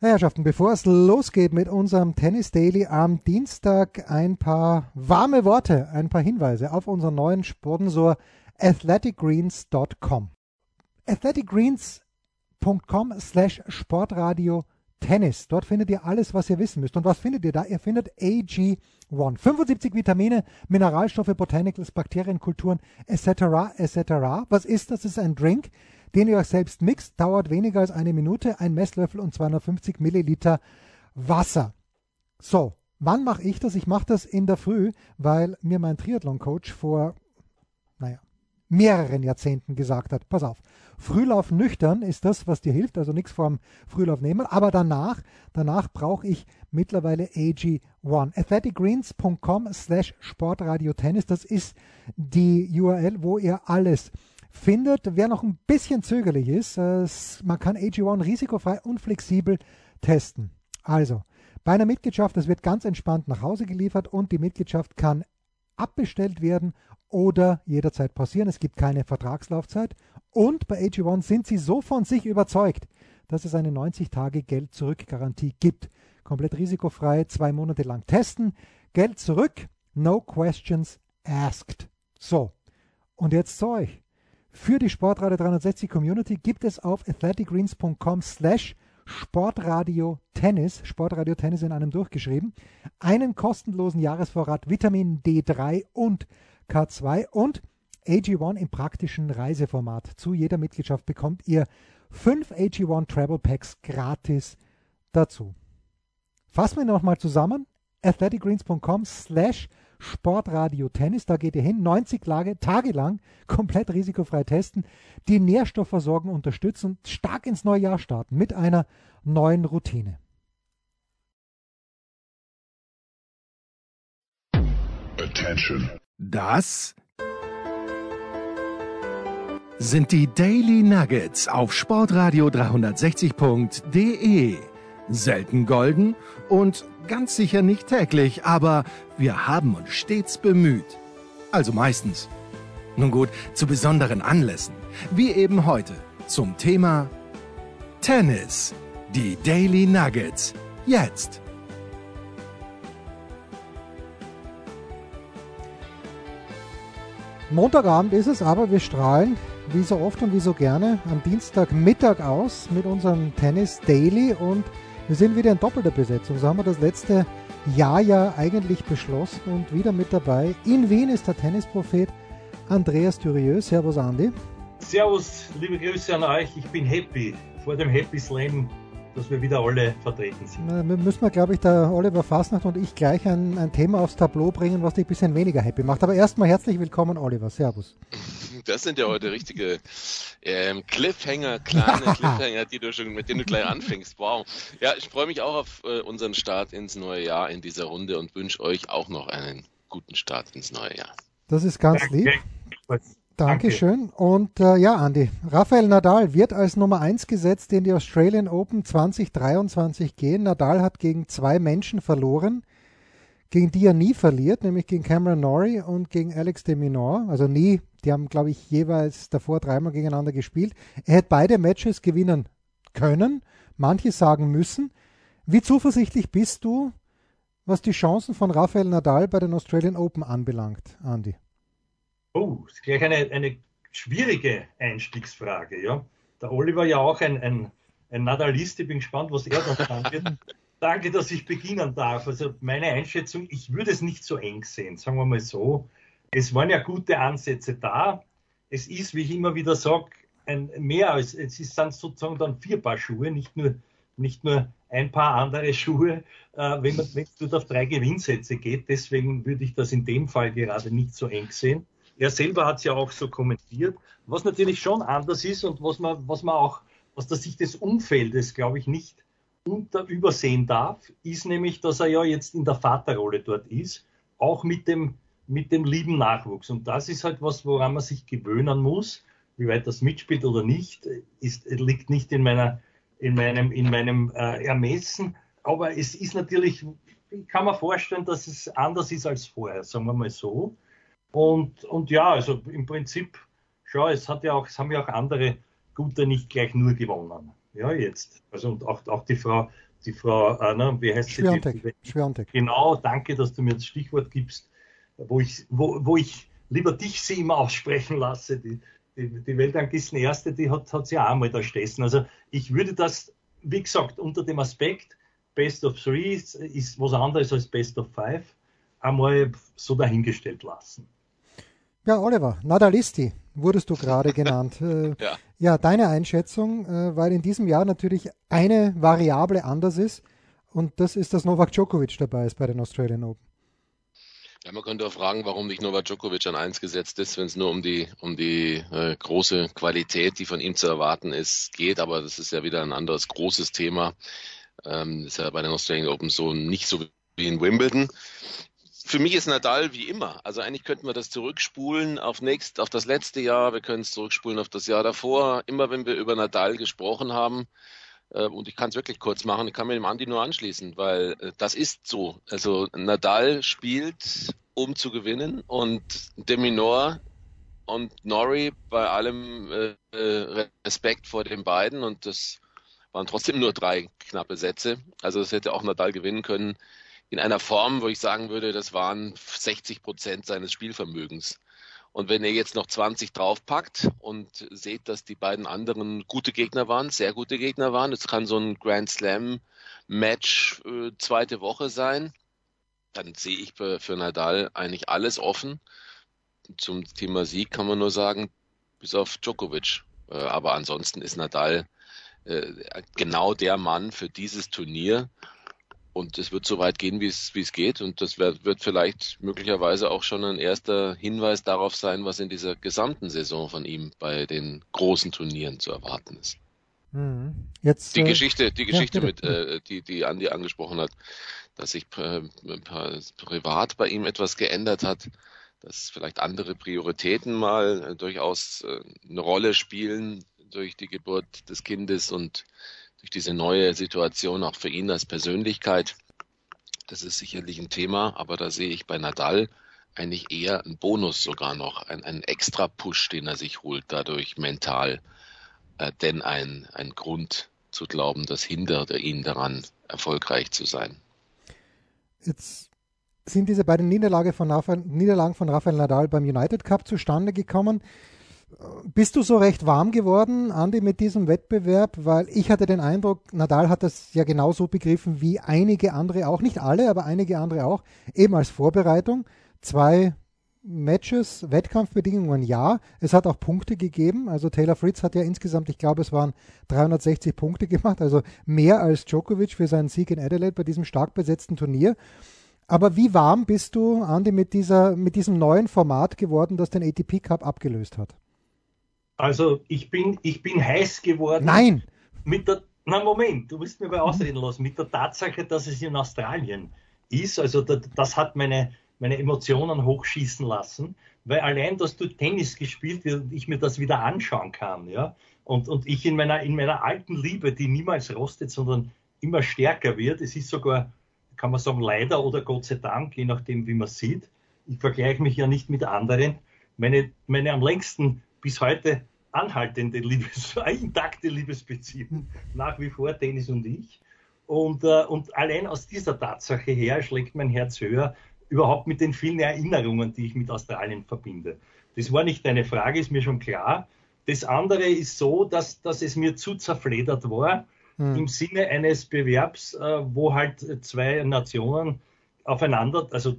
Herrschaften, bevor es losgeht mit unserem Tennis Daily am Dienstag, ein paar warme Worte, ein paar Hinweise auf unseren neuen Sponsor athleticgreens.com. athleticgreens.com slash Sportradio Tennis. Dort findet ihr alles, was ihr wissen müsst. Und was findet ihr da? Ihr findet AG1. 75 Vitamine, Mineralstoffe, Botanicals, Bakterienkulturen, etc., etc. Was ist das? Das ist ein Drink den ihr euch selbst mixt, dauert weniger als eine Minute, ein Messlöffel und 250 Milliliter Wasser. So, wann mache ich das? Ich mache das in der Früh, weil mir mein Triathlon-Coach vor, naja, mehreren Jahrzehnten gesagt hat, pass auf, Frühlauf nüchtern ist das, was dir hilft, also nichts vorm Frühlauf nehmen, aber danach, danach brauche ich mittlerweile AG1. athleticgreens.com slash Sportradio Tennis, das ist die URL, wo ihr alles findet. Wer noch ein bisschen zögerlich ist, äh, man kann AG1 risikofrei und flexibel testen. Also, bei einer Mitgliedschaft, das wird ganz entspannt nach Hause geliefert und die Mitgliedschaft kann abbestellt werden oder jederzeit pausieren. Es gibt keine Vertragslaufzeit. Und bei AG1 sind sie so von sich überzeugt, dass es eine 90-Tage-Geld-Zurück-Garantie gibt. Komplett risikofrei, zwei Monate lang testen. Geld zurück, no questions asked. So, und jetzt zu euch. Für die Sportradio 360 Community gibt es auf athleticgreens.com slash Sportradio Tennis, Sportradio Tennis in einem durchgeschrieben, einen kostenlosen Jahresvorrat Vitamin D3 und K2 und AG1 im praktischen Reiseformat. Zu jeder Mitgliedschaft bekommt ihr fünf AG1 Travel Packs gratis dazu. Fassen wir nochmal zusammen. athleticgreens.com slash Sportradio Tennis. Da geht ihr hin, 90 Tage lang komplett risikofrei testen, die Nährstoffversorgung unterstützen und stark ins neue Jahr starten mit einer neuen Routine. Attention. Das sind die Daily Nuggets auf Sportradio 360.de. Selten golden und ganz sicher nicht täglich, aber wir haben uns stets bemüht. Also meistens. Nun gut, zu besonderen Anlässen, wie eben heute zum Thema Tennis. Die Daily Nuggets. Jetzt. Montagabend ist es, aber wir strahlen wie so oft und wie so gerne am Dienstagmittag aus mit unserem Tennis Daily und wir sind wieder in doppelter Besetzung. So haben wir das letzte Jahr ja eigentlich beschlossen und wieder mit dabei. In Wien ist der Tennisprophet Andreas Thürieux. Servus, Andi. Servus, liebe Grüße an euch. Ich bin happy. Vor dem Happy Slam dass wir wieder alle vertreten sind. Na, müssen wir, glaube ich, der Oliver Fasnacht und ich gleich ein, ein, Thema aufs Tableau bringen, was dich ein bisschen weniger happy macht. Aber erstmal herzlich willkommen, Oliver. Servus. Das sind ja heute richtige ähm, Cliffhanger, kleine Cliffhanger, die du schon, mit denen du gleich anfängst. Wow. Ja, ich freue mich auch auf äh, unseren Start ins neue Jahr in dieser Runde und wünsche euch auch noch einen guten Start ins neue Jahr. Das ist ganz lieb. Dankeschön. Danke. Und äh, ja, Andi, Rafael Nadal wird als Nummer 1 gesetzt in die Australian Open 2023 gehen. Nadal hat gegen zwei Menschen verloren, gegen die er nie verliert, nämlich gegen Cameron Norrie und gegen Alex de Minaur. Also nie, die haben, glaube ich, jeweils davor dreimal gegeneinander gespielt. Er hätte beide Matches gewinnen können, manche sagen müssen. Wie zuversichtlich bist du, was die Chancen von Rafael Nadal bei den Australian Open anbelangt, Andi? Oh, ist gleich eine, eine schwierige Einstiegsfrage. Ja? Der Oliver ja auch ein, ein, ein Nadalist. Ich bin gespannt, was er da sagen wird. Danke, dass ich beginnen darf. Also meine Einschätzung, ich würde es nicht so eng sehen, sagen wir mal so. Es waren ja gute Ansätze da. Es ist, wie ich immer wieder sage, ein, mehr als, es sind sozusagen dann vier Paar Schuhe, nicht nur, nicht nur ein paar andere Schuhe, äh, wenn, man, wenn es auf drei Gewinnsätze geht. Deswegen würde ich das in dem Fall gerade nicht so eng sehen. Er selber hat es ja auch so kommentiert. Was natürlich schon anders ist und was man, was man auch aus der Sicht des Umfeldes, glaube ich, nicht unter übersehen darf, ist nämlich, dass er ja jetzt in der Vaterrolle dort ist, auch mit dem, mit dem lieben Nachwuchs. Und das ist halt was, woran man sich gewöhnen muss. Wie weit das mitspielt oder nicht, ist, liegt nicht in meiner, in meinem, in meinem äh, Ermessen. Aber es ist natürlich, kann man vorstellen, dass es anders ist als vorher, sagen wir mal so. Und, und ja, also im Prinzip, schau, es hat ja auch, es haben ja auch andere Gute nicht gleich nur gewonnen. Ja, jetzt. Also und auch, auch die Frau, die Frau, äh, ne, wie heißt Schwiontek. sie? Schwiontek. Genau, danke, dass du mir das Stichwort gibst, wo ich, wo, wo ich lieber dich sie immer aussprechen lasse. Die, die, die Weltranglisten Erste, die hat, hat sie auch einmal da stessen. Also ich würde das, wie gesagt, unter dem Aspekt Best of Three ist, ist was anderes als Best of Five, einmal so dahingestellt lassen. Ja, Oliver, Nadalisti wurdest du gerade genannt. Äh, ja. ja. deine Einschätzung, äh, weil in diesem Jahr natürlich eine Variable anders ist und das ist, dass Novak Djokovic dabei ist bei den Australian Open. Ja, man könnte auch fragen, warum nicht Novak Djokovic an eins gesetzt ist, wenn es nur um die, um die äh, große Qualität, die von ihm zu erwarten ist, geht. Aber das ist ja wieder ein anderes großes Thema. Ähm, ist ja bei den Australian Open so nicht so wie in Wimbledon. Für mich ist Nadal wie immer. Also eigentlich könnten wir das zurückspulen auf nächst, auf das letzte Jahr. Wir können es zurückspulen auf das Jahr davor. Immer wenn wir über Nadal gesprochen haben, äh, und ich kann es wirklich kurz machen, ich kann mir dem Andi nur anschließen, weil äh, das ist so. Also Nadal spielt, um zu gewinnen und Deminor und Norrie bei allem äh, äh, Respekt vor den beiden und das waren trotzdem nur drei knappe Sätze. Also es hätte auch Nadal gewinnen können in einer Form, wo ich sagen würde, das waren 60 Prozent seines Spielvermögens. Und wenn ihr jetzt noch 20 draufpackt und seht, dass die beiden anderen gute Gegner waren, sehr gute Gegner waren, es kann so ein Grand Slam Match äh, zweite Woche sein, dann sehe ich für, für Nadal eigentlich alles offen. Zum Thema Sieg kann man nur sagen, bis auf Djokovic. Äh, aber ansonsten ist Nadal äh, genau der Mann für dieses Turnier. Und es wird so weit gehen, wie es, wie es geht. Und das wird, wird vielleicht möglicherweise auch schon ein erster Hinweis darauf sein, was in dieser gesamten Saison von ihm bei den großen Turnieren zu erwarten ist. Mhm. Jetzt, die äh, Geschichte, die Geschichte ja, mit, äh, die, die Andi angesprochen hat, dass sich äh, privat bei ihm etwas geändert hat, dass vielleicht andere Prioritäten mal äh, durchaus äh, eine Rolle spielen durch die Geburt des Kindes und durch diese neue Situation auch für ihn als Persönlichkeit. Das ist sicherlich ein Thema, aber da sehe ich bei Nadal eigentlich eher einen Bonus sogar noch, einen, einen extra Push, den er sich holt dadurch mental, äh, denn ein, ein Grund zu glauben, das hindert ihn daran, erfolgreich zu sein. Jetzt sind diese beiden Niederlage von Rafael, Niederlagen von Rafael Nadal beim United Cup zustande gekommen. Bist du so recht warm geworden, Andi, mit diesem Wettbewerb? Weil ich hatte den Eindruck, Nadal hat das ja genauso begriffen wie einige andere auch, nicht alle, aber einige andere auch, eben als Vorbereitung. Zwei Matches, Wettkampfbedingungen ja. Es hat auch Punkte gegeben. Also Taylor Fritz hat ja insgesamt, ich glaube, es waren 360 Punkte gemacht, also mehr als Djokovic für seinen Sieg in Adelaide bei diesem stark besetzten Turnier. Aber wie warm bist du, Andi, mit, dieser, mit diesem neuen Format geworden, das den ATP Cup abgelöst hat? Also ich bin, ich bin heiß geworden. Nein! Mit der, na Moment, du musst mir mal ausreden lassen. Mit der Tatsache, dass es in Australien ist, also das, das hat meine, meine Emotionen hochschießen lassen, weil allein, dass du Tennis gespielt wird und ich mir das wieder anschauen kann, ja, und, und ich in meiner, in meiner alten Liebe, die niemals rostet, sondern immer stärker wird, es ist sogar, kann man sagen, leider oder Gott sei Dank, je nachdem, wie man sieht, ich vergleiche mich ja nicht mit anderen, meine, meine am längsten bis heute anhaltende Liebes, intakte Liebesbeziehung, nach wie vor Dennis und ich. Und, äh, und allein aus dieser Tatsache her schlägt mein Herz höher, überhaupt mit den vielen Erinnerungen, die ich mit Australien verbinde. Das war nicht eine Frage, ist mir schon klar. Das andere ist so, dass, dass es mir zu zerfledert war, hm. im Sinne eines Bewerbs, äh, wo halt zwei Nationen aufeinander, also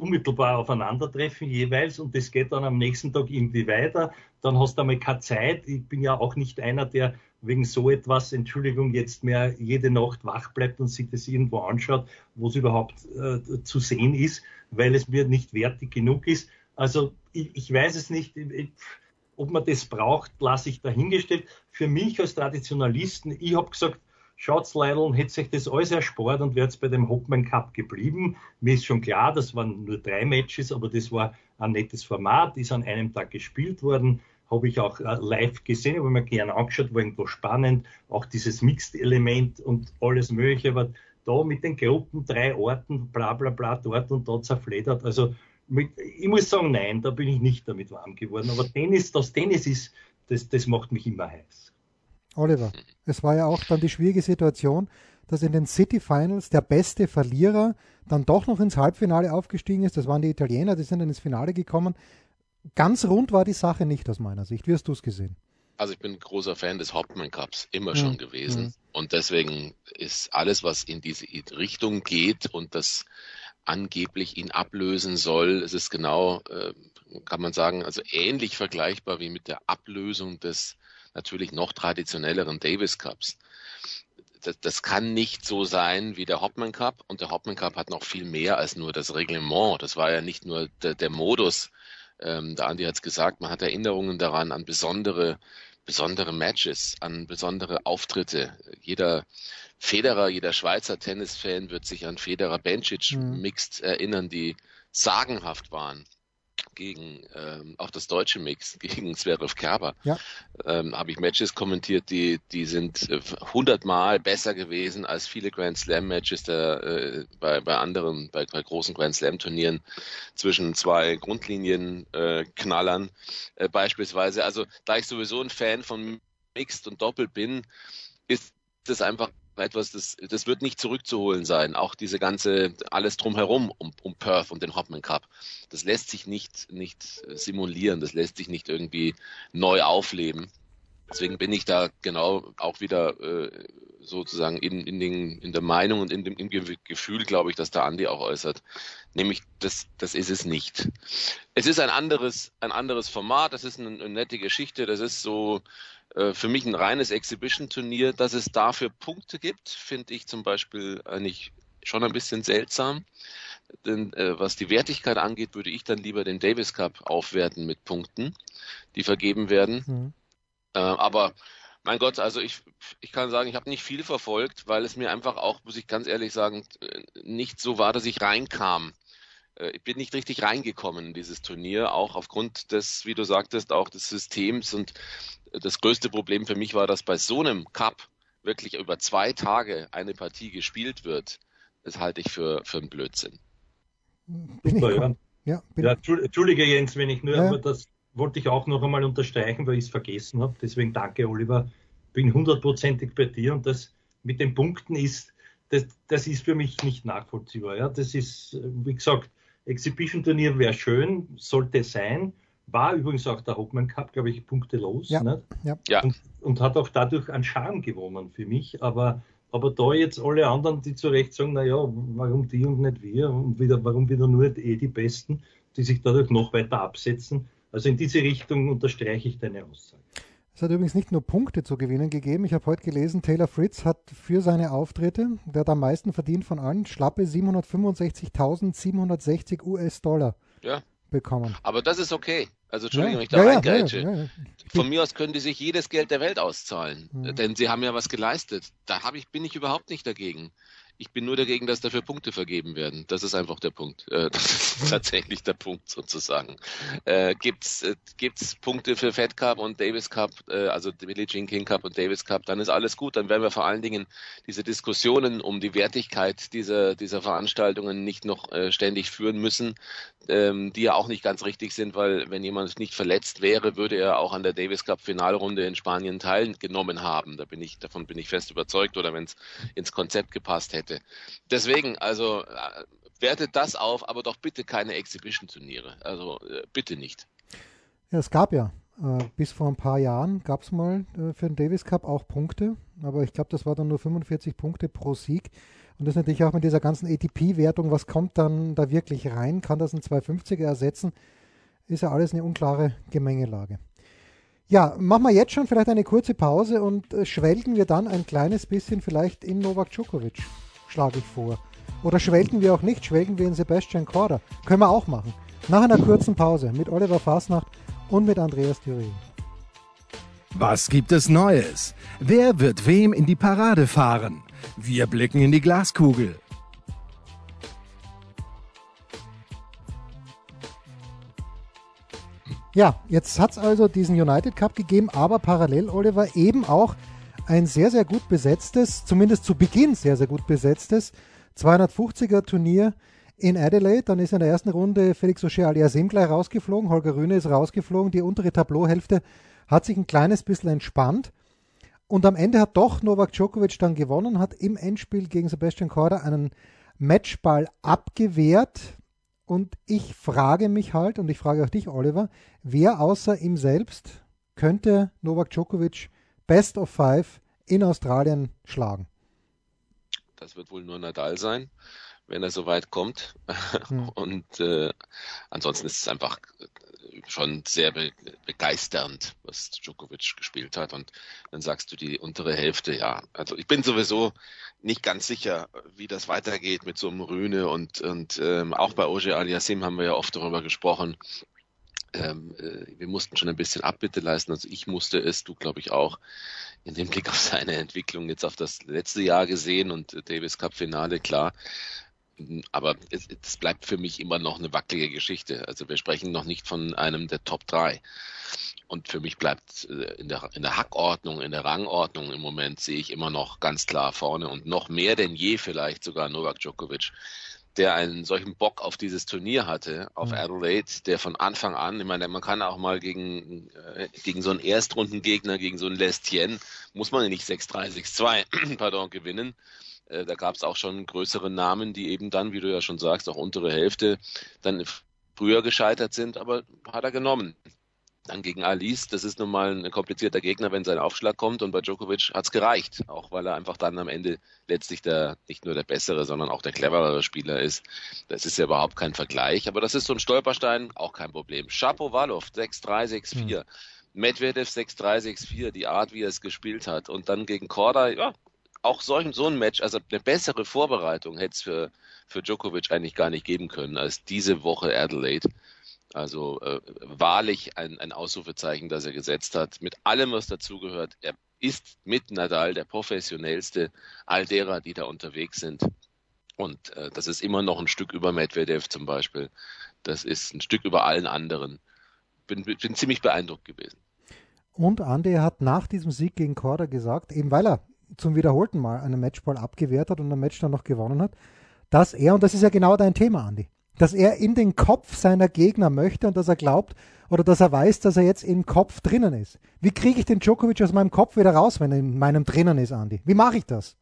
unmittelbar aufeinandertreffen jeweils und das geht dann am nächsten Tag irgendwie weiter. Dann hast du einmal keine Zeit. Ich bin ja auch nicht einer, der wegen so etwas, Entschuldigung, jetzt mehr jede Nacht wach bleibt und sich das irgendwo anschaut, wo es überhaupt äh, zu sehen ist, weil es mir nicht wertig genug ist. Also ich, ich weiß es nicht. Ich, ob man das braucht, lasse ich dahingestellt. Für mich als Traditionalisten, ich habe gesagt, schaut's Leidl, hätte sich das alles erspart und wäre jetzt bei dem Hopman Cup geblieben. Mir ist schon klar, das waren nur drei Matches, aber das war ein nettes Format, ist an einem Tag gespielt worden, habe ich auch äh, live gesehen, habe mir gerne angeschaut, war irgendwo spannend, auch dieses Mixed-Element und alles mögliche, aber da mit den Gruppen, drei Orten, bla bla bla, dort und dort zerfledert, also mit, ich muss sagen, nein, da bin ich nicht damit warm geworden, aber Tennis, das Tennis ist, das, das macht mich immer heiß. Oliver, Es war ja auch dann die schwierige Situation, dass in den City Finals der beste Verlierer dann doch noch ins Halbfinale aufgestiegen ist. Das waren die Italiener, die sind dann ins Finale gekommen. Ganz rund war die Sache nicht aus meiner Sicht. Wie hast du es gesehen? Also ich bin großer Fan des Hauptmann Cups, immer schon mhm. gewesen. Mhm. Und deswegen ist alles, was in diese Richtung geht und das angeblich ihn ablösen soll, es ist genau, äh, kann man sagen, also ähnlich vergleichbar wie mit der Ablösung des natürlich noch traditionelleren Davis Cups das, das kann nicht so sein wie der Hopman Cup. Und der Hopman Cup hat noch viel mehr als nur das Reglement. Das war ja nicht nur der, der Modus. Ähm, der Andi hat es gesagt, man hat Erinnerungen daran an besondere, besondere Matches, an besondere Auftritte. Jeder Federer, jeder Schweizer Tennisfan wird sich an Federer Bencic mhm. Mixed erinnern, die sagenhaft waren gegen ähm, auch das deutsche Mix gegen Zverev Kerber ja. ähm, habe ich Matches kommentiert, die die sind äh, hundertmal besser gewesen als viele Grand Slam Matches der, äh, bei bei anderen bei, bei großen Grand Slam Turnieren zwischen zwei Grundlinien äh, Knallern äh, beispielsweise. Also da ich sowieso ein Fan von Mixed und Doppel bin, ist das einfach etwas, das, das wird nicht zurückzuholen sein. Auch diese ganze, alles drumherum um, um Perth und den Hopman Cup. Das lässt sich nicht, nicht simulieren, das lässt sich nicht irgendwie neu aufleben. Deswegen bin ich da genau auch wieder äh, sozusagen in, in, den, in der Meinung und in dem, im Gefühl, glaube ich, dass der Andi auch äußert. Nämlich, das, das ist es nicht. Es ist ein anderes, ein anderes Format, das ist eine, eine nette Geschichte, das ist so, äh, für mich ein reines Exhibition-Turnier. Dass es dafür Punkte gibt, finde ich zum Beispiel eigentlich schon ein bisschen seltsam. Denn äh, was die Wertigkeit angeht, würde ich dann lieber den Davis Cup aufwerten mit Punkten, die vergeben werden. Mhm. Äh, aber mein Gott, also ich, ich kann sagen, ich habe nicht viel verfolgt, weil es mir einfach auch, muss ich ganz ehrlich sagen, nicht so war, dass ich reinkam. Äh, ich bin nicht richtig reingekommen in dieses Turnier, auch aufgrund des, wie du sagtest, auch des Systems und das größte Problem für mich war, dass bei so einem Cup wirklich über zwei Tage eine Partie gespielt wird. Das halte ich für, für einen Blödsinn. Bin Super, ja. Ja, ja, Entschuldige Jens, wenn ich nur, ja. aber das wollte ich auch noch einmal unterstreichen, weil ich es vergessen habe. Deswegen danke, Oliver. Bin hundertprozentig bei dir und das mit den Punkten ist, das, das ist für mich nicht nachvollziehbar. Ja, das ist, wie gesagt, Exhibition-Turnier wäre schön, sollte sein. War übrigens auch der Hopman Cup, glaube ich, punktelos. Ja, nicht? ja. Und, und, hat auch dadurch an Charme gewonnen für mich. Aber, aber da jetzt alle anderen, die zu Recht sagen, naja, warum die und nicht wir? Und wieder, warum wieder nur eh die Besten, die sich dadurch noch weiter absetzen? Also in diese Richtung unterstreiche ich deine Aussage. Es hat übrigens nicht nur Punkte zu gewinnen gegeben. Ich habe heute gelesen, Taylor Fritz hat für seine Auftritte, der hat am meisten verdient von allen, schlappe 765.760 US-Dollar ja. bekommen. Aber das ist okay. Also Entschuldigung, ja, ich da ja, reingrätsche. Ja, Von mir aus können die sich jedes Geld der Welt auszahlen, mhm. denn sie haben ja was geleistet. Da habe ich, bin ich überhaupt nicht dagegen. Ich bin nur dagegen, dass dafür Punkte vergeben werden. Das ist einfach der Punkt. Äh, das ist tatsächlich der Punkt sozusagen. Äh, gibt's äh, gibt's Punkte für Fed Cup und Davis Cup, äh, also Billie Jean King Cup und Davis Cup, dann ist alles gut. Dann werden wir vor allen Dingen diese Diskussionen um die Wertigkeit dieser dieser Veranstaltungen nicht noch äh, ständig führen müssen, ähm, die ja auch nicht ganz richtig sind, weil wenn jemand nicht verletzt wäre, würde er auch an der Davis Cup Finalrunde in Spanien teilgenommen haben. Da bin ich davon bin ich fest überzeugt oder wenn es ins Konzept gepasst hätte. Punkte. Deswegen, also äh, wertet das auf, aber doch bitte keine Exhibition-Turniere. Also äh, bitte nicht. Ja, es gab ja äh, bis vor ein paar Jahren gab es mal äh, für den Davis Cup auch Punkte, aber ich glaube, das war dann nur 45 Punkte pro Sieg. Und das ist natürlich auch mit dieser ganzen ATP-Wertung, was kommt dann da wirklich rein? Kann das ein 250er ersetzen? Ist ja alles eine unklare Gemengelage. Ja, machen wir jetzt schon vielleicht eine kurze Pause und äh, schwelgen wir dann ein kleines bisschen vielleicht in Novak Djokovic schlage ich vor. Oder schwelgen wir auch nicht, schwelgen wir in Sebastian Korda. Können wir auch machen. Nach einer kurzen Pause mit Oliver Fasnacht und mit Andreas Thüringen. Was gibt es Neues? Wer wird wem in die Parade fahren? Wir blicken in die Glaskugel. Ja, jetzt hat es also diesen United Cup gegeben, aber parallel, Oliver, eben auch ein sehr, sehr gut besetztes, zumindest zu Beginn sehr, sehr gut besetztes 250er Turnier in Adelaide. Dann ist in der ersten Runde Felix Auger Aliasim gleich rausgeflogen, Holger Rühne ist rausgeflogen. Die untere Tableauhälfte hat sich ein kleines bisschen entspannt. und am Ende hat doch Novak Djokovic dann gewonnen, hat im Endspiel gegen Sebastian Korda einen Matchball abgewehrt. Und ich frage mich halt, und ich frage auch dich, Oliver, wer außer ihm selbst könnte Novak Djokovic Best of Five in Australien schlagen? Das wird wohl nur Nadal sein, wenn er so weit kommt. Hm. Und äh, ansonsten ist es einfach schon sehr be begeisternd, was Djokovic gespielt hat. Und dann sagst du die untere Hälfte, ja. Also ich bin sowieso nicht ganz sicher, wie das weitergeht mit so einem Rühne und, und ähm, auch bei Oje Aliassim haben wir ja oft darüber gesprochen. Ähm, äh, wir mussten schon ein bisschen Abbitte leisten. Also ich musste es, du glaube ich auch, in dem Blick auf seine Entwicklung jetzt auf das letzte Jahr gesehen und Davis Cup Finale, klar aber es, es, bleibt für mich immer noch eine wackelige Geschichte. Also wir sprechen noch nicht von einem der Top 3. Und für mich bleibt äh, in der, in der Hackordnung, in der Rangordnung im Moment sehe ich immer noch ganz klar vorne und noch mehr denn je vielleicht sogar Novak Djokovic, der einen solchen Bock auf dieses Turnier hatte, auf mhm. Adelaide, der von Anfang an, ich meine, man kann auch mal gegen, äh, gegen so einen Erstrundengegner, gegen so einen Lestien, muss man nicht 6-3, 6-2, pardon, gewinnen. Äh, da gab es auch schon größere Namen, die eben dann, wie du ja schon sagst, auch untere Hälfte dann früher gescheitert sind, aber hat er genommen. Dann gegen Alice, das ist nun mal ein komplizierter Gegner, wenn sein Aufschlag kommt und bei Djokovic hat es gereicht, auch weil er einfach dann am Ende letztlich der nicht nur der bessere, sondern auch der cleverere Spieler ist. Das ist ja überhaupt kein Vergleich, aber das ist so ein Stolperstein, auch kein Problem. Chapo Wallov 6-3, 6-4. Hm. Medvedev 6-3, 6-4, die Art, wie er es gespielt hat. Und dann gegen Korda, ja, auch solch, so ein Match, also eine bessere Vorbereitung hätte es für, für Djokovic eigentlich gar nicht geben können als diese Woche Adelaide. Also äh, wahrlich ein, ein Ausrufezeichen, das er gesetzt hat, mit allem, was dazugehört. Er ist mit Nadal der professionellste all derer, die da unterwegs sind. Und äh, das ist immer noch ein Stück über Medvedev zum Beispiel. Das ist ein Stück über allen anderen. Bin, bin ziemlich beeindruckt gewesen. Und Andi hat nach diesem Sieg gegen Korda gesagt, eben weil er zum wiederholten Mal einen Matchball abgewehrt hat und ein Match dann noch gewonnen hat, dass er, und das ist ja genau dein Thema, Andi, dass er in den Kopf seiner Gegner möchte und dass er glaubt oder dass er weiß, dass er jetzt im Kopf drinnen ist. Wie kriege ich den Djokovic aus meinem Kopf wieder raus, wenn er in meinem drinnen ist, Andi? Wie mache ich das?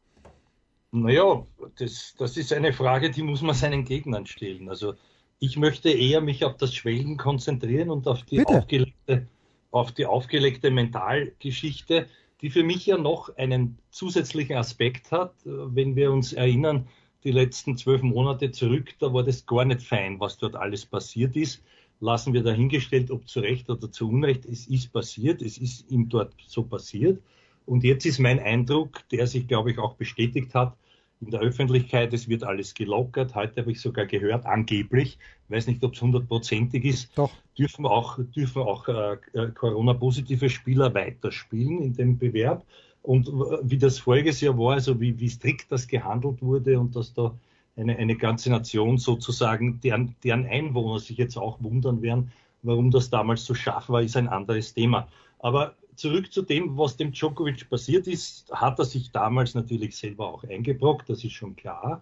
Naja, das, das ist eine Frage, die muss man seinen Gegnern stellen. Also ich möchte eher mich auf das Schwellen konzentrieren und auf die, aufgelegte, auf die aufgelegte Mentalgeschichte die für mich ja noch einen zusätzlichen Aspekt hat. Wenn wir uns erinnern, die letzten zwölf Monate zurück, da war das gar nicht fein, was dort alles passiert ist. Lassen wir dahingestellt, ob zu Recht oder zu Unrecht, es ist passiert, es ist ihm dort so passiert. Und jetzt ist mein Eindruck, der sich, glaube ich, auch bestätigt hat, in der Öffentlichkeit, es wird alles gelockert. Heute habe ich sogar gehört, angeblich, weiß nicht, ob es hundertprozentig ist, Doch. dürfen auch, dürfen auch äh, äh, Corona-positive Spieler weiterspielen in dem Bewerb. Und wie das voriges Jahr war, also wie, wie strikt das gehandelt wurde und dass da eine, eine ganze Nation sozusagen, deren, deren Einwohner sich jetzt auch wundern werden, warum das damals so scharf war, ist ein anderes Thema. Aber zurück zu dem, was dem Djokovic passiert ist, hat er sich damals natürlich selber auch eingebrockt, das ist schon klar.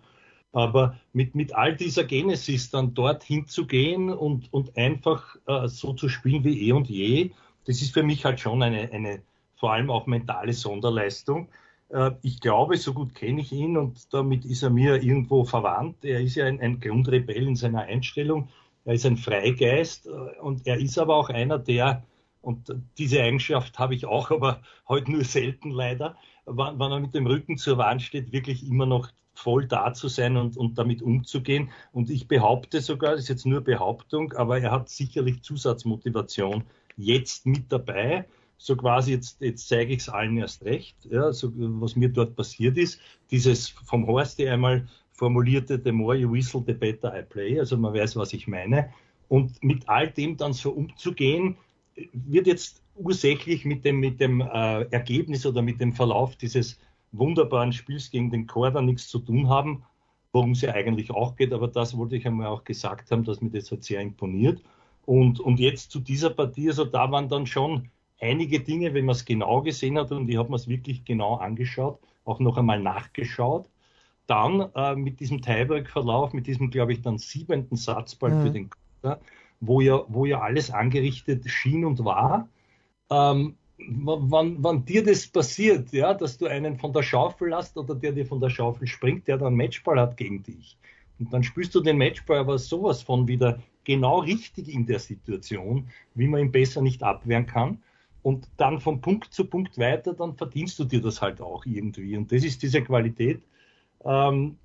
Aber mit, mit all dieser Genesis dann dort hinzugehen und, und einfach äh, so zu spielen wie eh und je, das ist für mich halt schon eine, eine vor allem auch mentale Sonderleistung. Äh, ich glaube, so gut kenne ich ihn und damit ist er mir irgendwo verwandt. Er ist ja ein, ein Grundrebell in seiner Einstellung. Er ist ein Freigeist äh, und er ist aber auch einer, der und diese Eigenschaft habe ich auch, aber heute nur selten leider, wenn, er mit dem Rücken zur Wand steht, wirklich immer noch voll da zu sein und, und damit umzugehen. Und ich behaupte sogar, das ist jetzt nur Behauptung, aber er hat sicherlich Zusatzmotivation jetzt mit dabei. So quasi, jetzt, jetzt zeige ich es allen erst recht, ja, so, was mir dort passiert ist. Dieses vom Horst einmal formulierte, the more you whistle, the better I play. Also man weiß, was ich meine. Und mit all dem dann so umzugehen, wird jetzt ursächlich mit dem, mit dem äh, Ergebnis oder mit dem Verlauf dieses wunderbaren Spiels gegen den Korda nichts zu tun haben, worum es ja eigentlich auch geht, aber das wollte ich einmal auch gesagt haben, dass mir das halt sehr imponiert. Und, und jetzt zu dieser Partie, also da waren dann schon einige Dinge, wenn man es genau gesehen hat, und ich habe mir es wirklich genau angeschaut, auch noch einmal nachgeschaut. Dann äh, mit diesem Tiebreak-Verlauf, mit diesem, glaube ich, dann siebenten Satzball mhm. für den Korda, wo ja, wo ja alles angerichtet schien und war. Ähm, wann, wann dir das passiert, ja, dass du einen von der Schaufel lässt oder der dir von der Schaufel springt, der dann Matchball hat gegen dich. Und dann spürst du den Matchball aber sowas von wieder genau richtig in der Situation, wie man ihn besser nicht abwehren kann. Und dann von Punkt zu Punkt weiter, dann verdienst du dir das halt auch irgendwie. Und das ist diese Qualität. Ähm,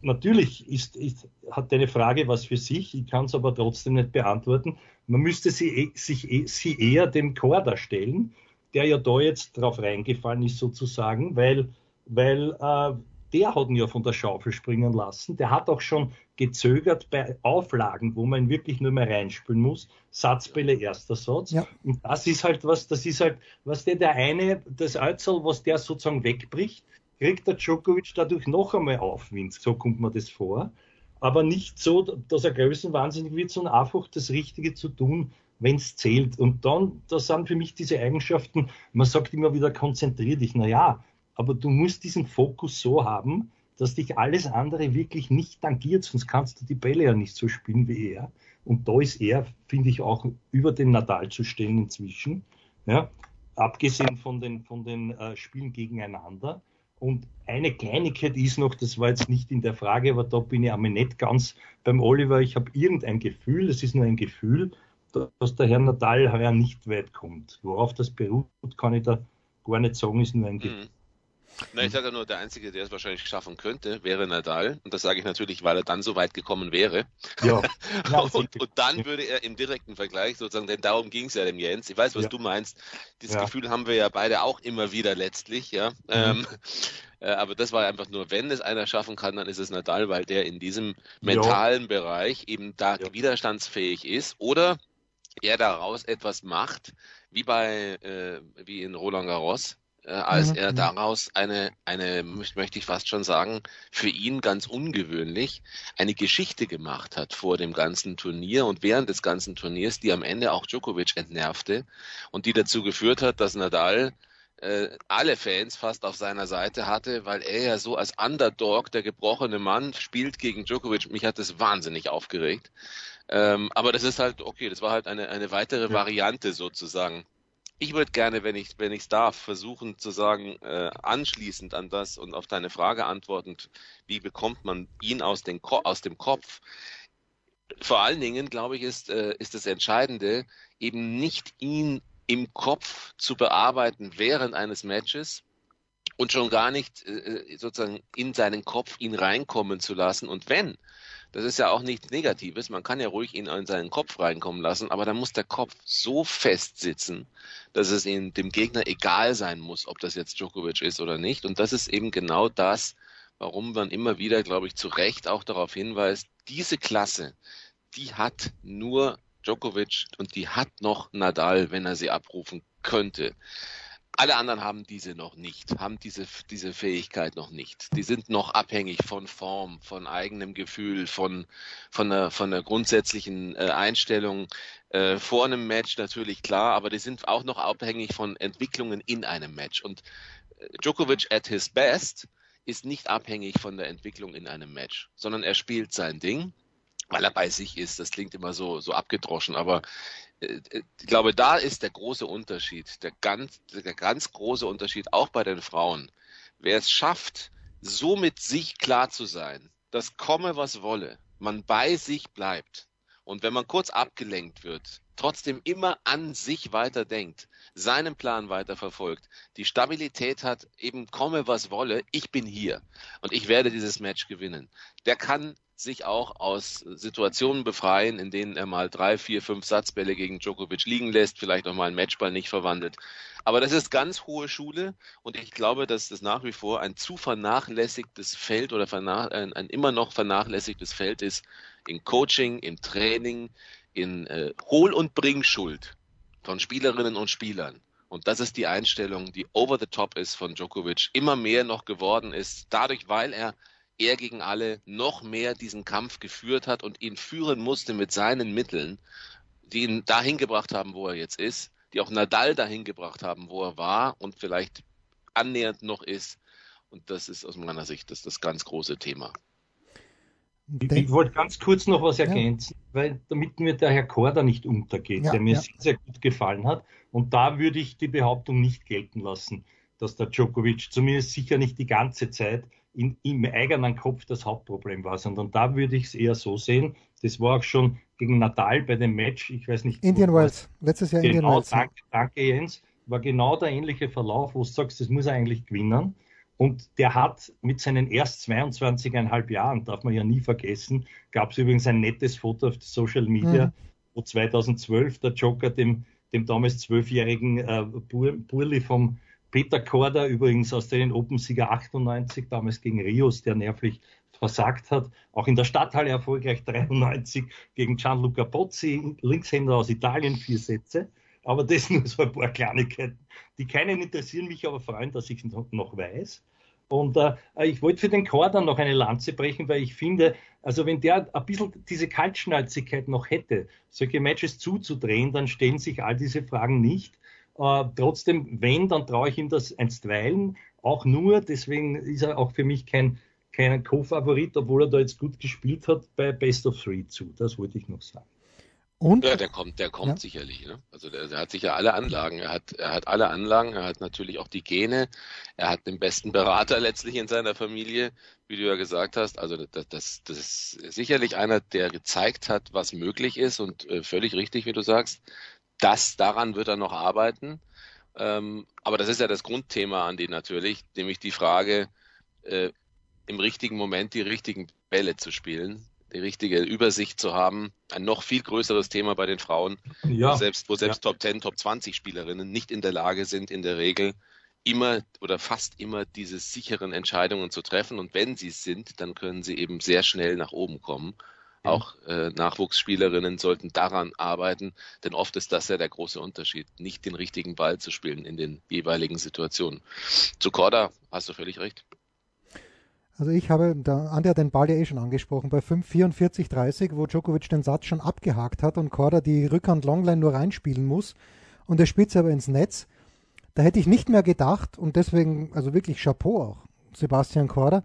natürlich ist, ist, hat deine Frage was für sich, ich kann es aber trotzdem nicht beantworten. Man müsste sie, eh, sich, eh, sie eher dem Korda stellen, der ja da jetzt drauf reingefallen ist sozusagen, weil, weil äh, der hat ihn ja von der Schaufel springen lassen. Der hat auch schon gezögert bei Auflagen, wo man wirklich nur mehr reinspielen muss. Satzbälle, erster Satz. Ja. Und das ist halt was, das ist halt, was der, der eine, das Alzal, was der sozusagen wegbricht, kriegt der Djokovic dadurch noch einmal Aufwind. So kommt mir das vor. Aber nicht so, dass er größenwahnsinnig wird, sondern einfach das Richtige zu tun, wenn es zählt. Und dann, das sind für mich diese Eigenschaften, man sagt immer wieder, konzentrier dich. Naja, aber du musst diesen Fokus so haben, dass dich alles andere wirklich nicht tangiert, sonst kannst du die Bälle ja nicht so spielen wie er. Und da ist er, finde ich, auch über den Nadal zu stellen inzwischen. Ja, abgesehen von den, von den äh, Spielen gegeneinander. Und eine Kleinigkeit ist noch, das war jetzt nicht in der Frage, aber da bin ich aber nicht ganz beim Oliver. Ich habe irgendein Gefühl, das ist nur ein Gefühl, dass der Herr Nadal heuer nicht weit kommt. Worauf das beruht, kann ich da gar nicht sagen, ist nur ein Gefühl. Mhm. Na, ich sage nur, der Einzige, der es wahrscheinlich schaffen könnte, wäre Nadal. Und das sage ich natürlich, weil er dann so weit gekommen wäre. Ja. und, und, dann würde er im direkten Vergleich sozusagen, denn darum ging es ja dem Jens. Ich weiß, was ja. du meinst. Dieses ja. Gefühl haben wir ja beide auch immer wieder letztlich, ja. Mhm. Ähm, äh, aber das war einfach nur, wenn es einer schaffen kann, dann ist es Nadal, weil der in diesem mentalen ja. Bereich eben da widerstandsfähig ist. Oder er daraus etwas macht, wie bei, äh, wie in Roland Garros, äh, als er daraus eine, eine, möchte ich fast schon sagen, für ihn ganz ungewöhnlich, eine Geschichte gemacht hat vor dem ganzen Turnier und während des ganzen Turniers, die am Ende auch Djokovic entnervte und die dazu geführt hat, dass Nadal äh, alle Fans fast auf seiner Seite hatte, weil er ja so als Underdog, der gebrochene Mann, spielt gegen Djokovic. Mich hat das wahnsinnig aufgeregt. Ähm, aber das ist halt, okay, das war halt eine, eine weitere Variante sozusagen ich würde gerne, wenn ich wenn ich darf, versuchen zu sagen, äh, anschließend an das und auf deine Frage antwortend, wie bekommt man ihn aus, den aus dem Kopf? Vor allen Dingen, glaube ich, ist, äh, ist das Entscheidende, eben nicht ihn im Kopf zu bearbeiten während eines Matches und schon gar nicht äh, sozusagen in seinen Kopf ihn reinkommen zu lassen. Und wenn das ist ja auch nichts Negatives. Man kann ja ruhig ihn in seinen Kopf reinkommen lassen, aber dann muss der Kopf so fest sitzen, dass es ihm, dem Gegner egal sein muss, ob das jetzt Djokovic ist oder nicht. Und das ist eben genau das, warum man immer wieder, glaube ich, zu Recht auch darauf hinweist, diese Klasse, die hat nur Djokovic und die hat noch Nadal, wenn er sie abrufen könnte. Alle anderen haben diese noch nicht, haben diese, diese Fähigkeit noch nicht. Die sind noch abhängig von Form, von eigenem Gefühl, von, von, einer, von einer grundsätzlichen äh, Einstellung. Äh, vor einem Match natürlich klar, aber die sind auch noch abhängig von Entwicklungen in einem Match. Und äh, Djokovic at his best ist nicht abhängig von der Entwicklung in einem Match, sondern er spielt sein Ding weil er bei sich ist. Das klingt immer so, so abgedroschen, aber ich glaube, da ist der große Unterschied, der ganz, der ganz große Unterschied auch bei den Frauen. Wer es schafft, so mit sich klar zu sein, dass komme, was wolle, man bei sich bleibt und wenn man kurz abgelenkt wird, trotzdem immer an sich weiter denkt, seinen Plan weiter verfolgt, die Stabilität hat, eben komme, was wolle, ich bin hier und ich werde dieses Match gewinnen. Der kann sich auch aus Situationen befreien, in denen er mal drei, vier, fünf Satzbälle gegen Djokovic liegen lässt, vielleicht auch mal einen Matchball nicht verwandelt. Aber das ist ganz hohe Schule und ich glaube, dass das nach wie vor ein zu vernachlässigtes Feld oder ein, immer noch vernachlässigtes Feld ist in Coaching, im Training, in äh, Hol- und Bringschuld von Spielerinnen und Spielern. Und das ist die Einstellung, die over the top ist von Djokovic, immer mehr noch geworden ist, dadurch, weil er er gegen alle noch mehr diesen Kampf geführt hat und ihn führen musste mit seinen Mitteln, die ihn dahin gebracht haben, wo er jetzt ist, die auch Nadal dahin gebracht haben, wo er war und vielleicht annähernd noch ist. Und das ist aus meiner Sicht das, das ganz große Thema. Ich, ich wollte ganz kurz noch was ergänzen, ja. weil damit mir der Herr Korda nicht untergeht, ja, der mir ja. sehr, sehr gut gefallen hat. Und da würde ich die Behauptung nicht gelten lassen, dass der Djokovic zumindest sicher nicht die ganze Zeit in, im eigenen Kopf das Hauptproblem war, sondern da würde ich es eher so sehen. Das war auch schon gegen Natal bei dem Match, ich weiß nicht. Indian Wells, letztes Jahr genau, Indian Wells. Danke, danke Jens, war genau der ähnliche Verlauf, wo du sagst, das muss er eigentlich gewinnen. Und der hat mit seinen erst 22,5 Jahren, darf man ja nie vergessen, gab es übrigens ein nettes Foto auf Social Media, mhm. wo 2012 der Joker dem, dem damals zwölfjährigen äh, Burli vom Peter Korda, übrigens aus den Open-Sieger 98, damals gegen Rios, der nervlich versagt hat, auch in der Stadthalle erfolgreich 93 gegen Gianluca Pozzi, Linkshänder aus Italien, vier Sätze. Aber das nur so ein paar Kleinigkeiten, die keinen interessieren, mich aber freuen, dass ich es noch weiß. Und äh, ich wollte für den Chor dann noch eine Lanze brechen, weil ich finde, also wenn der ein bisschen diese Kaltschnäuzigkeit noch hätte, solche Matches zuzudrehen, dann stellen sich all diese Fragen nicht. Äh, trotzdem, wenn, dann traue ich ihm das einstweilen auch nur. Deswegen ist er auch für mich kein, kein Co-Favorit, obwohl er da jetzt gut gespielt hat bei Best of Three zu. Das wollte ich noch sagen. Und? Ja, der kommt, der kommt ja. sicherlich. Ne? Also der, der, hat sicher alle Anlagen. Er hat, er hat alle Anlagen. Er hat natürlich auch die Gene. Er hat den besten Berater letztlich in seiner Familie, wie du ja gesagt hast. Also das, das, das ist sicherlich einer, der gezeigt hat, was möglich ist und äh, völlig richtig, wie du sagst. Das daran wird er noch arbeiten. Ähm, aber das ist ja das Grundthema an die natürlich, nämlich die Frage, äh, im richtigen Moment die richtigen Bälle zu spielen die richtige Übersicht zu haben. Ein noch viel größeres Thema bei den Frauen, ja. wo selbst, wo selbst ja. Top 10, Top 20 Spielerinnen nicht in der Lage sind, in der Regel immer oder fast immer diese sicheren Entscheidungen zu treffen. Und wenn sie es sind, dann können sie eben sehr schnell nach oben kommen. Auch äh, Nachwuchsspielerinnen sollten daran arbeiten, denn oft ist das ja der große Unterschied, nicht den richtigen Ball zu spielen in den jeweiligen Situationen. Zu Korda hast du völlig recht. Also ich habe, der Andi hat den Ball ja eh schon angesprochen, bei 5,44,30, wo Djokovic den Satz schon abgehakt hat und Korda die Rückhand Longline nur reinspielen muss und er spielt aber ins Netz. Da hätte ich nicht mehr gedacht und deswegen, also wirklich Chapeau auch, Sebastian Korda,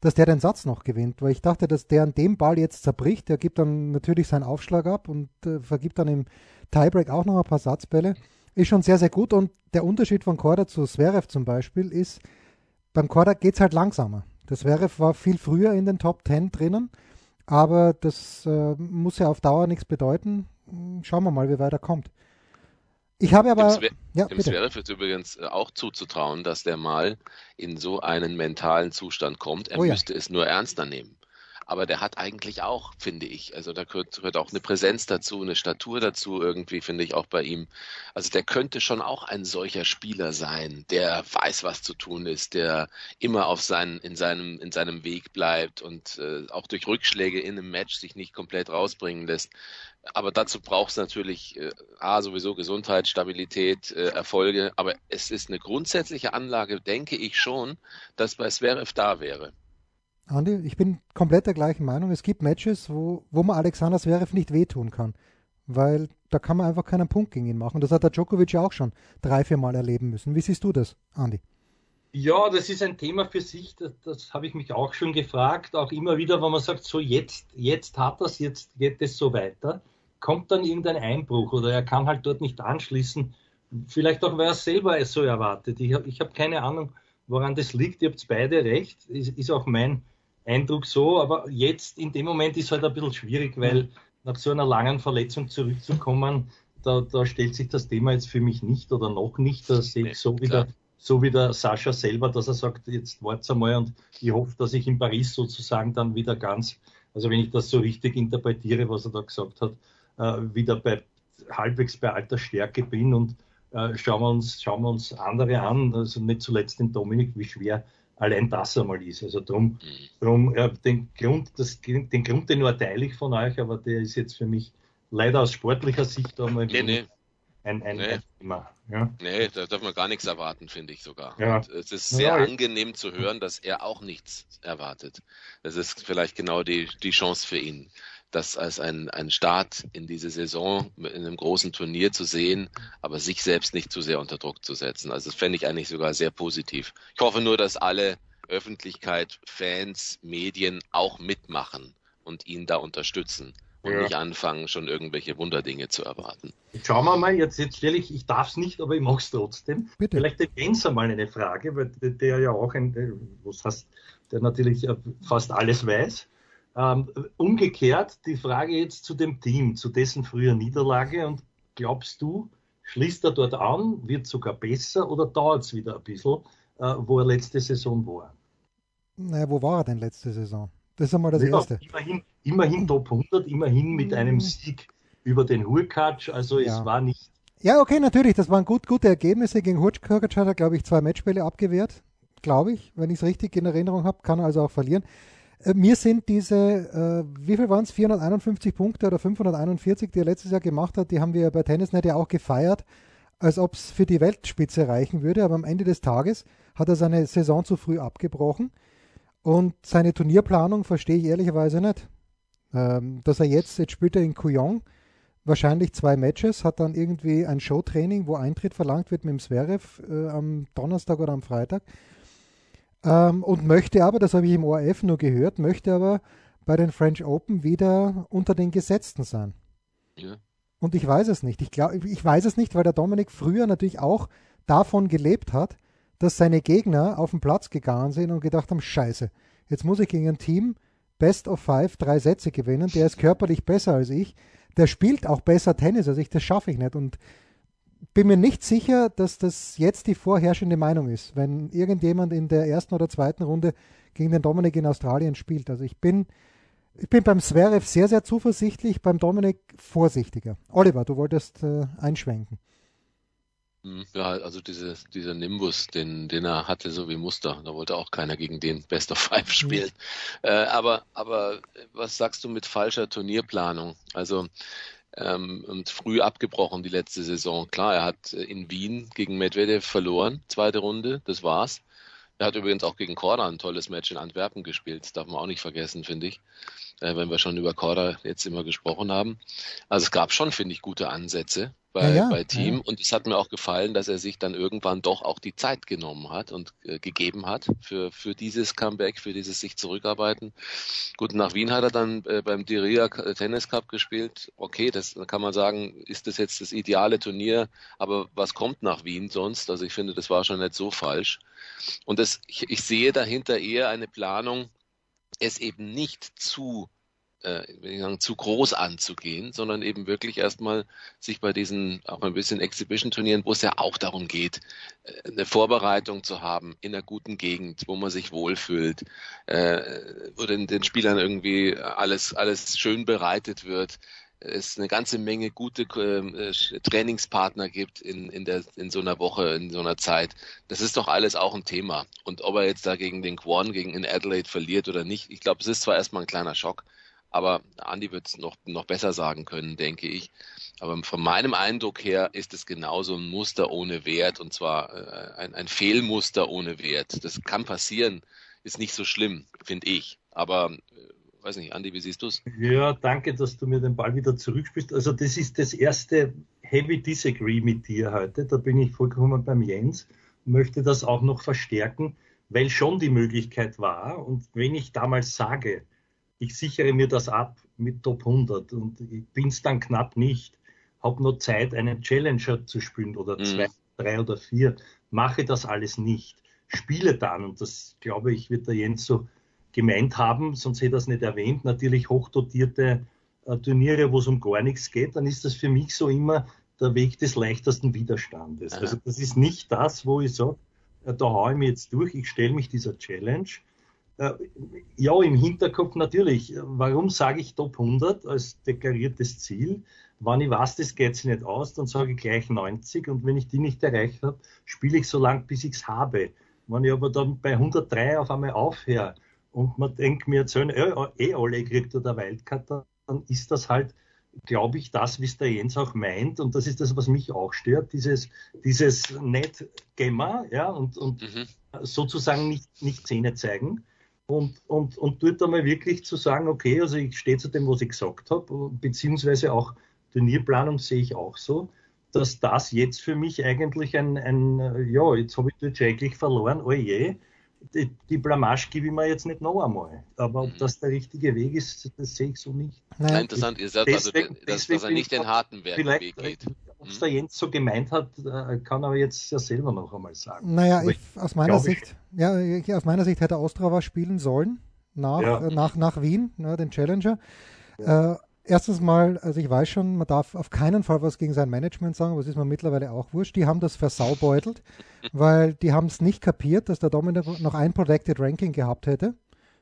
dass der den Satz noch gewinnt, weil ich dachte, dass der an dem Ball jetzt zerbricht. Der gibt dann natürlich seinen Aufschlag ab und äh, vergibt dann im Tiebreak auch noch ein paar Satzbälle. Ist schon sehr, sehr gut und der Unterschied von Korda zu Zverev zum Beispiel ist, beim Korda geht es halt langsamer. Das wäre war viel früher in den Top 10 drinnen, aber das äh, muss ja auf Dauer nichts bedeuten. Schauen wir mal, wie weit er kommt. Ich habe aber. Dem, Zwe ja, dem Zverev ist übrigens äh, auch zuzutrauen, dass der mal in so einen mentalen Zustand kommt. Er oh ja. müsste es nur ernster nehmen aber der hat eigentlich auch, finde ich, also da gehört, gehört auch eine Präsenz dazu, eine Statur dazu irgendwie, finde ich auch bei ihm. Also der könnte schon auch ein solcher Spieler sein, der weiß, was zu tun ist, der immer auf seinen, in seinem, in seinem Weg bleibt und äh, auch durch Rückschläge in einem Match sich nicht komplett rausbringen lässt. Aber dazu braucht es natürlich äh, A, sowieso Gesundheit, Stabilität, äh, Erfolge. Aber es ist eine grundsätzliche Anlage, denke ich schon, dass bei Zverev da wäre. Andi, ich bin komplett der gleichen Meinung. Es gibt Matches, wo, wo man Alexander Zverev nicht wehtun kann, weil da kann man einfach keinen Punkt gegen ihn machen. Das hat der Djokovic ja auch schon drei, vier Mal erleben müssen. Wie siehst du das, Andi? Ja, das ist ein Thema für sich. Das, das habe ich mich auch schon gefragt. Auch immer wieder, wenn man sagt, so jetzt, jetzt hat das, jetzt geht es so weiter, kommt dann irgendein Einbruch oder er kann halt dort nicht anschließen. Vielleicht auch, weil er selber es so erwartet. Ich habe ich hab keine Ahnung, woran das liegt. Ihr habt beide recht. Ist, ist auch mein Eindruck so, aber jetzt in dem Moment ist halt ein bisschen schwierig, weil nach so einer langen Verletzung zurückzukommen, da, da stellt sich das Thema jetzt für mich nicht oder noch nicht. Da sehe ich so wie, der, so wie der Sascha selber, dass er sagt, jetzt wart's einmal und ich hoffe, dass ich in Paris sozusagen dann wieder ganz, also wenn ich das so richtig interpretiere, was er da gesagt hat, wieder bei halbwegs bei alter Stärke bin und äh, schauen, wir uns, schauen wir uns andere an, also nicht zuletzt den Dominik, wie schwer allein das einmal ist. Also drum, drum ja, den Grund, das, den Grund, den nur teile ich von euch, aber der ist jetzt für mich leider aus sportlicher Sicht einmal nee, nee. Ein, ein, nee. ein Thema. Ja? Nee, da darf man gar nichts erwarten, finde ich sogar. Ja. Und es ist sehr ja, angenehm zu hören, dass er auch nichts erwartet. Das ist vielleicht genau die, die Chance für ihn das als ein, ein Start in diese Saison in einem großen Turnier zu sehen, aber sich selbst nicht zu sehr unter Druck zu setzen. Also das fände ich eigentlich sogar sehr positiv. Ich hoffe nur, dass alle Öffentlichkeit, Fans, Medien auch mitmachen und ihn da unterstützen und ja. nicht anfangen, schon irgendwelche Wunderdinge zu erwarten. Jetzt schauen wir mal, jetzt, jetzt stelle ich, ich darf es nicht, aber ich mache es trotzdem. Bitte. Vielleicht der Jens einmal eine Frage, weil der ja auch ein, was heißt, der natürlich fast alles weiß. Ähm, umgekehrt die Frage jetzt zu dem Team, zu dessen früher Niederlage und glaubst du, schließt er dort an, wird sogar besser oder dauert es wieder ein bisschen, äh, wo er letzte Saison war? Naja, wo war er denn letzte Saison? Das ist einmal das ja, Erste. Immerhin, immerhin Top 100, immerhin mit einem hm. Sieg über den Hurkacz. Also ja. es war nicht. Ja, okay, natürlich. Das waren gut, gute Ergebnisse. Gegen Hurkacz hat er, glaube ich, zwei Matchspiele abgewehrt. Glaube ich, wenn ich es richtig in Erinnerung habe. Kann er also auch verlieren. Äh, mir sind diese, äh, wie viel waren es? 451 Punkte oder 541, die er letztes Jahr gemacht hat, die haben wir bei Tennisnet ja auch gefeiert, als ob es für die Weltspitze reichen würde. Aber am Ende des Tages hat er seine Saison zu früh abgebrochen. Und seine Turnierplanung verstehe ich ehrlicherweise nicht. Ähm, dass er jetzt, jetzt spielt er in Couillon, wahrscheinlich zwei Matches, hat dann irgendwie ein Showtraining, wo Eintritt verlangt wird mit dem Zverev äh, am Donnerstag oder am Freitag. Ähm, und möchte aber, das habe ich im ORF nur gehört, möchte aber bei den French Open wieder unter den Gesetzten sein. Ja. Und ich weiß es nicht. Ich, glaub, ich weiß es nicht, weil der Dominik früher natürlich auch davon gelebt hat, dass seine Gegner auf den Platz gegangen sind und gedacht haben, scheiße, jetzt muss ich gegen ein Team Best of Five drei Sätze gewinnen, der ist körperlich besser als ich, der spielt auch besser Tennis als ich, das schaffe ich nicht. Und bin mir nicht sicher, dass das jetzt die vorherrschende Meinung ist, wenn irgendjemand in der ersten oder zweiten Runde gegen den Dominik in Australien spielt. Also ich bin, ich bin beim Zverev sehr, sehr zuversichtlich, beim Dominik vorsichtiger. Oliver, du wolltest äh, einschwenken. Hm, ja, also diese, dieser Nimbus, den, den er hatte, so wie Muster, da wollte auch keiner gegen den Best of Five spielen. Mhm. Äh, aber, aber was sagst du mit falscher Turnierplanung? Also ähm, und früh abgebrochen die letzte Saison. Klar, er hat in Wien gegen Medvedev verloren, zweite Runde, das war's. Er hat übrigens auch gegen Korda ein tolles Match in Antwerpen gespielt, das darf man auch nicht vergessen, finde ich, äh, wenn wir schon über Korda jetzt immer gesprochen haben. Also es gab schon, finde ich, gute Ansätze bei, ja, ja, bei Team. Ja. Und es hat mir auch gefallen, dass er sich dann irgendwann doch auch die Zeit genommen hat und äh, gegeben hat für, für dieses Comeback, für dieses sich zurückarbeiten. Gut, nach Wien hat er dann äh, beim Diria Tennis Cup gespielt. Okay, das kann man sagen, ist das jetzt das ideale Turnier, aber was kommt nach Wien sonst? Also ich finde, das war schon nicht so falsch. Und das, ich, ich sehe dahinter eher eine Planung, es eben nicht zu äh, zu groß anzugehen, sondern eben wirklich erstmal sich bei diesen auch ein bisschen Exhibition-Turnieren, wo es ja auch darum geht, äh, eine Vorbereitung zu haben in einer guten Gegend, wo man sich wohlfühlt, äh, wo den, den Spielern irgendwie alles, alles schön bereitet wird, es eine ganze Menge gute äh, Trainingspartner gibt in, in, der, in so einer Woche, in so einer Zeit. Das ist doch alles auch ein Thema. Und ob er jetzt da gegen den Quan, gegen in Adelaide verliert oder nicht, ich glaube, es ist zwar erstmal ein kleiner Schock, aber Andi wird es noch, noch besser sagen können, denke ich. Aber von meinem Eindruck her ist es genauso ein Muster ohne Wert und zwar äh, ein, ein Fehlmuster ohne Wert. Das kann passieren, ist nicht so schlimm, finde ich. Aber äh, weiß nicht, Andi, wie siehst du es? Ja, danke, dass du mir den Ball wieder zurückspielst. Also das ist das erste Heavy Disagree mit dir heute. Da bin ich vollkommen beim Jens. Möchte das auch noch verstärken, weil schon die Möglichkeit war. Und wenn ich damals sage, ich sichere mir das ab mit Top 100 und ich bin es dann knapp nicht, habe nur Zeit, einen Challenger zu spielen oder mhm. zwei, drei oder vier, mache das alles nicht, spiele dann, und das glaube ich, wird der Jens so gemeint haben, sonst hätte er es nicht erwähnt, natürlich hochdotierte äh, Turniere, wo es um gar nichts geht, dann ist das für mich so immer der Weg des leichtesten Widerstandes. Aha. Also das ist nicht das, wo ich sage, äh, da haue ich mir jetzt durch, ich stelle mich dieser Challenge ja, im Hinterkopf natürlich. Warum sage ich Top 100 als deklariertes Ziel? Wenn ich weiß, das geht sich nicht aus, dann sage ich gleich 90 und wenn ich die nicht erreicht habe, spiele ich so lange, bis ich es habe. Wenn ich aber dann bei 103 auf einmal aufhöre und man denkt, mir erzählen, äh, eh alle kriegt oder Wildcard, dann ist das halt, glaube ich, das, wie es der Jens auch meint und das ist das, was mich auch stört, dieses, dieses Net-Gemma, ja, und, und mhm. sozusagen nicht, nicht Zähne zeigen und, und, und dort einmal wirklich zu sagen, okay, also ich stehe zu dem, was ich gesagt habe, beziehungsweise auch Turnierplanung sehe ich auch so, dass das jetzt für mich eigentlich ein, ein ja, jetzt habe ich dort eigentlich verloren, oh je, die, die Blamage gebe ich mir jetzt nicht noch einmal. Aber ob mhm. das der richtige Weg ist, das sehe ich so nicht. Naja, interessant ist also, deswegen, dass, dass er nicht den harten Weg geht. Ob es der Jens so gemeint hat, äh, kann er jetzt ja selber noch einmal sagen. Naja, ich, aus meiner Sicht, ich, ja, ich, aus meiner Sicht hätte Ostrava spielen sollen nach, ja. äh, nach, nach Wien, ne, den Challenger. Ja. Äh, erstens mal, also ich weiß schon, man darf auf keinen Fall was gegen sein Management sagen, aber es ist mir mittlerweile auch wurscht. Die haben das versaubeutelt, weil die haben es nicht kapiert, dass der Dominik noch ein Protected Ranking gehabt hätte.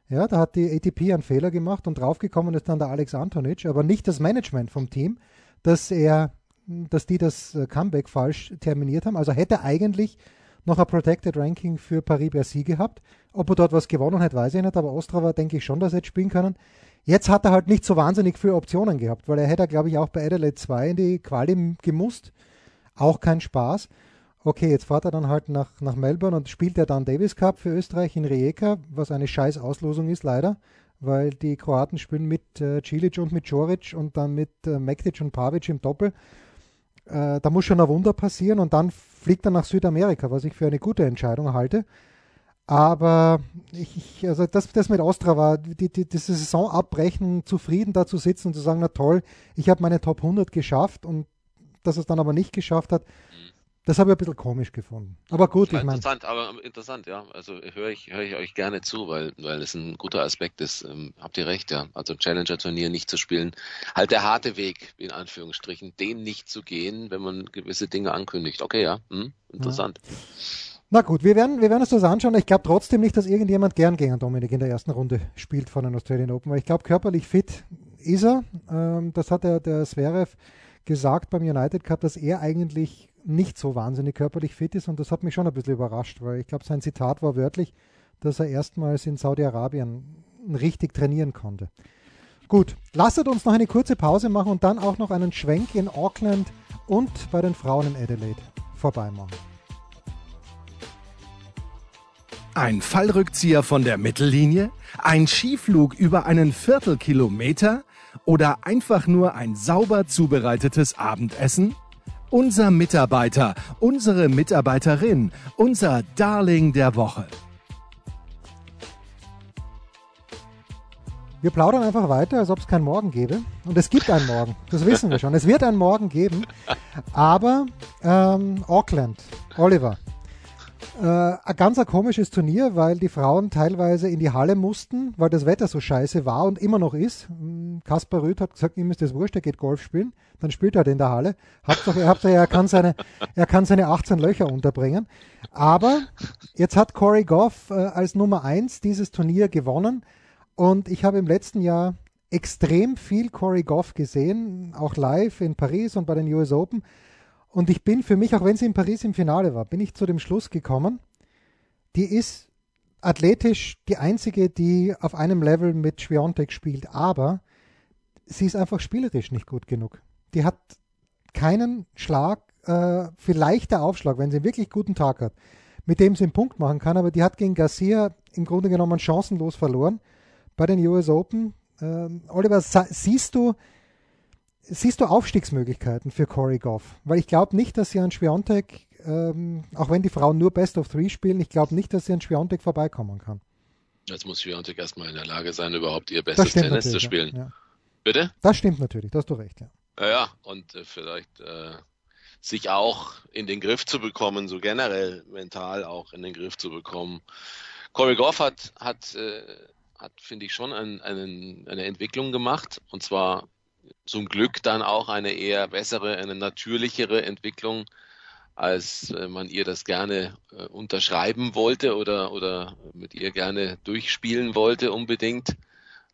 Ja, da hat die ATP einen Fehler gemacht und draufgekommen ist dann der Alex Antonic, aber nicht das Management vom Team, dass er, dass die das äh, Comeback falsch terminiert haben. Also hätte eigentlich noch ein Protected Ranking für Paris-Bercy gehabt. Ob er dort was gewonnen hat, weiß ich nicht, aber Ostrava denke ich schon, dass er jetzt spielen können. Jetzt hat er halt nicht so wahnsinnig viele Optionen gehabt, weil er hätte, glaube ich, auch bei Adelaide 2 in die Quali gemusst. Auch kein Spaß. Okay, jetzt fährt er dann halt nach, nach Melbourne und spielt er dann Davis Cup für Österreich in Rijeka, was eine scheiß Auslosung ist, leider, weil die Kroaten spielen mit äh, Cilic und mit Joric und dann mit äh, Mektic und Pavic im Doppel. Äh, da muss schon ein Wunder passieren und dann fliegt er nach Südamerika, was ich für eine gute Entscheidung halte. Aber ich, also das, das mit Ostra war, die, die, diese Saison abbrechen, zufrieden da zu sitzen und zu sagen, na toll, ich habe meine Top 100 geschafft und dass es dann aber nicht geschafft hat, das habe ich ein bisschen komisch gefunden. Aber gut, ich meine. Interessant, aber interessant, ja. Also höre ich, höre ich euch gerne zu, weil, weil es ein guter Aspekt ist. Ähm, habt ihr recht, ja. Also Challenger-Turnier nicht zu spielen. Halt der harte Weg, in Anführungsstrichen, den nicht zu gehen, wenn man gewisse Dinge ankündigt. Okay, ja. Hm, interessant. Ja. Na gut, wir werden, wir werden uns das anschauen. Ich glaube trotzdem nicht, dass irgendjemand gern gegen Dominik in der ersten Runde spielt von den Australian Open, weil ich glaube, körperlich fit ist er. Ähm, das hat der, der Zverev gesagt beim United Cup, dass er eigentlich nicht so wahnsinnig körperlich fit ist und das hat mich schon ein bisschen überrascht, weil ich glaube, sein Zitat war wörtlich, dass er erstmals in Saudi-Arabien richtig trainieren konnte. Gut, lasst uns noch eine kurze Pause machen und dann auch noch einen Schwenk in Auckland und bei den Frauen in Adelaide vorbeimachen. Ein Fallrückzieher von der Mittellinie? Ein Skiflug über einen Viertelkilometer? Oder einfach nur ein sauber zubereitetes Abendessen? Unser Mitarbeiter, unsere Mitarbeiterin, unser Darling der Woche. Wir plaudern einfach weiter, als ob es keinen Morgen gäbe. Und es gibt einen Morgen, das wissen wir schon. Es wird einen Morgen geben. Aber ähm, Auckland, Oliver, äh, ein ganz ein komisches Turnier, weil die Frauen teilweise in die Halle mussten, weil das Wetter so scheiße war und immer noch ist. Hm, Kaspar Rüth hat gesagt, ihm ist das wurscht, er geht Golf spielen. Dann spielt er halt in der Halle. Hauptsache, Hauptsache er, kann seine, er kann seine 18 Löcher unterbringen. Aber jetzt hat Corey Goff äh, als Nummer 1 dieses Turnier gewonnen. Und ich habe im letzten Jahr extrem viel Corey Goff gesehen, auch live in Paris und bei den US Open. Und ich bin für mich, auch wenn sie in Paris im Finale war, bin ich zu dem Schluss gekommen, die ist athletisch die einzige, die auf einem Level mit Schwiontek spielt, aber sie ist einfach spielerisch nicht gut genug. Die hat keinen Schlag, äh, vielleicht der Aufschlag, wenn sie einen wirklich guten Tag hat, mit dem sie einen Punkt machen kann, aber die hat gegen Garcia im Grunde genommen chancenlos verloren bei den US Open. Äh, Oliver, siehst du, siehst du Aufstiegsmöglichkeiten für Corey Goff? Weil ich glaube nicht, dass sie an Schwiontek, ähm, auch wenn die Frauen nur Best of Three spielen, ich glaube nicht, dass sie an Schwiontek vorbeikommen kann. Jetzt muss Schwiontek erstmal in der Lage sein, überhaupt ihr bestes Tennis zu spielen. Ja. Bitte? Das stimmt natürlich, da hast du recht, ja. Ja, ja und äh, vielleicht äh, sich auch in den Griff zu bekommen, so generell mental auch in den Griff zu bekommen. Corey Goff hat, hat, äh, hat finde ich, schon ein, einen, eine Entwicklung gemacht und zwar zum Glück dann auch eine eher bessere, eine natürlichere Entwicklung, als äh, man ihr das gerne äh, unterschreiben wollte oder, oder mit ihr gerne durchspielen wollte unbedingt.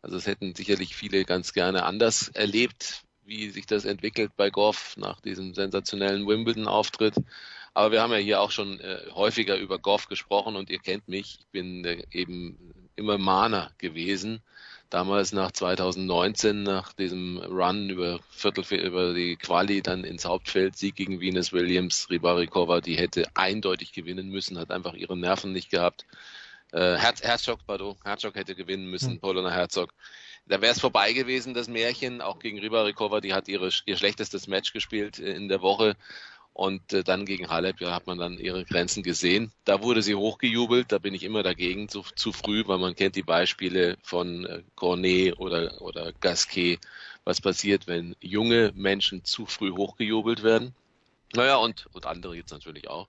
Also es hätten sicherlich viele ganz gerne anders erlebt, wie sich das entwickelt bei Goff nach diesem sensationellen Wimbledon-Auftritt. Aber wir haben ja hier auch schon äh, häufiger über Goff gesprochen und ihr kennt mich. Ich bin äh, eben immer Mahner gewesen damals nach 2019, nach diesem Run über Viertel, über die Quali dann ins Hauptfeld, Sieg gegen Venus Williams, Ribarikova, die hätte eindeutig gewinnen müssen, hat einfach ihre Nerven nicht gehabt. Äh, Herz, Herzog, pardon, Herzog hätte gewinnen müssen, mhm. Polona Herzog. Da wäre es vorbei gewesen, das Märchen, auch gegen Ribarikova, die hat ihre, ihr schlechtestes Match gespielt in der Woche Und äh, dann gegen Halep ja, hat man dann ihre Grenzen gesehen. Da wurde sie hochgejubelt, da bin ich immer dagegen, zu, zu früh, weil man kennt die Beispiele von äh, Cornet oder, oder Gasquet, was passiert, wenn junge Menschen zu früh hochgejubelt werden. Naja, und, und andere jetzt natürlich auch.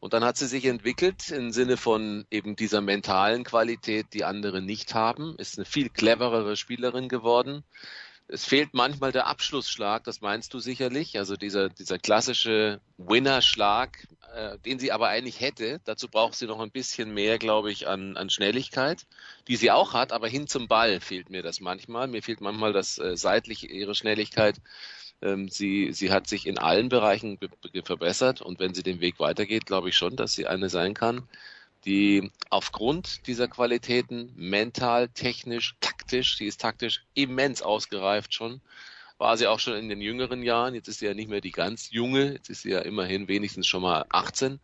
Und dann hat sie sich entwickelt im Sinne von eben dieser mentalen Qualität, die andere nicht haben, ist eine viel cleverere Spielerin geworden. Es fehlt manchmal der Abschlussschlag, das meinst du sicherlich, also dieser, dieser klassische Winnerschlag, äh, den sie aber eigentlich hätte. Dazu braucht sie noch ein bisschen mehr, glaube ich, an, an Schnelligkeit, die sie auch hat, aber hin zum Ball fehlt mir das manchmal. Mir fehlt manchmal das äh, seitlich ihre Schnelligkeit. Ähm, sie, sie hat sich in allen Bereichen verbessert und wenn sie den Weg weitergeht, glaube ich schon, dass sie eine sein kann, die aufgrund dieser Qualitäten mental, technisch, taktisch, sie ist taktisch immens ausgereift schon, war sie auch schon in den jüngeren Jahren. Jetzt ist sie ja nicht mehr die ganz junge, jetzt ist sie ja immerhin wenigstens schon mal 18.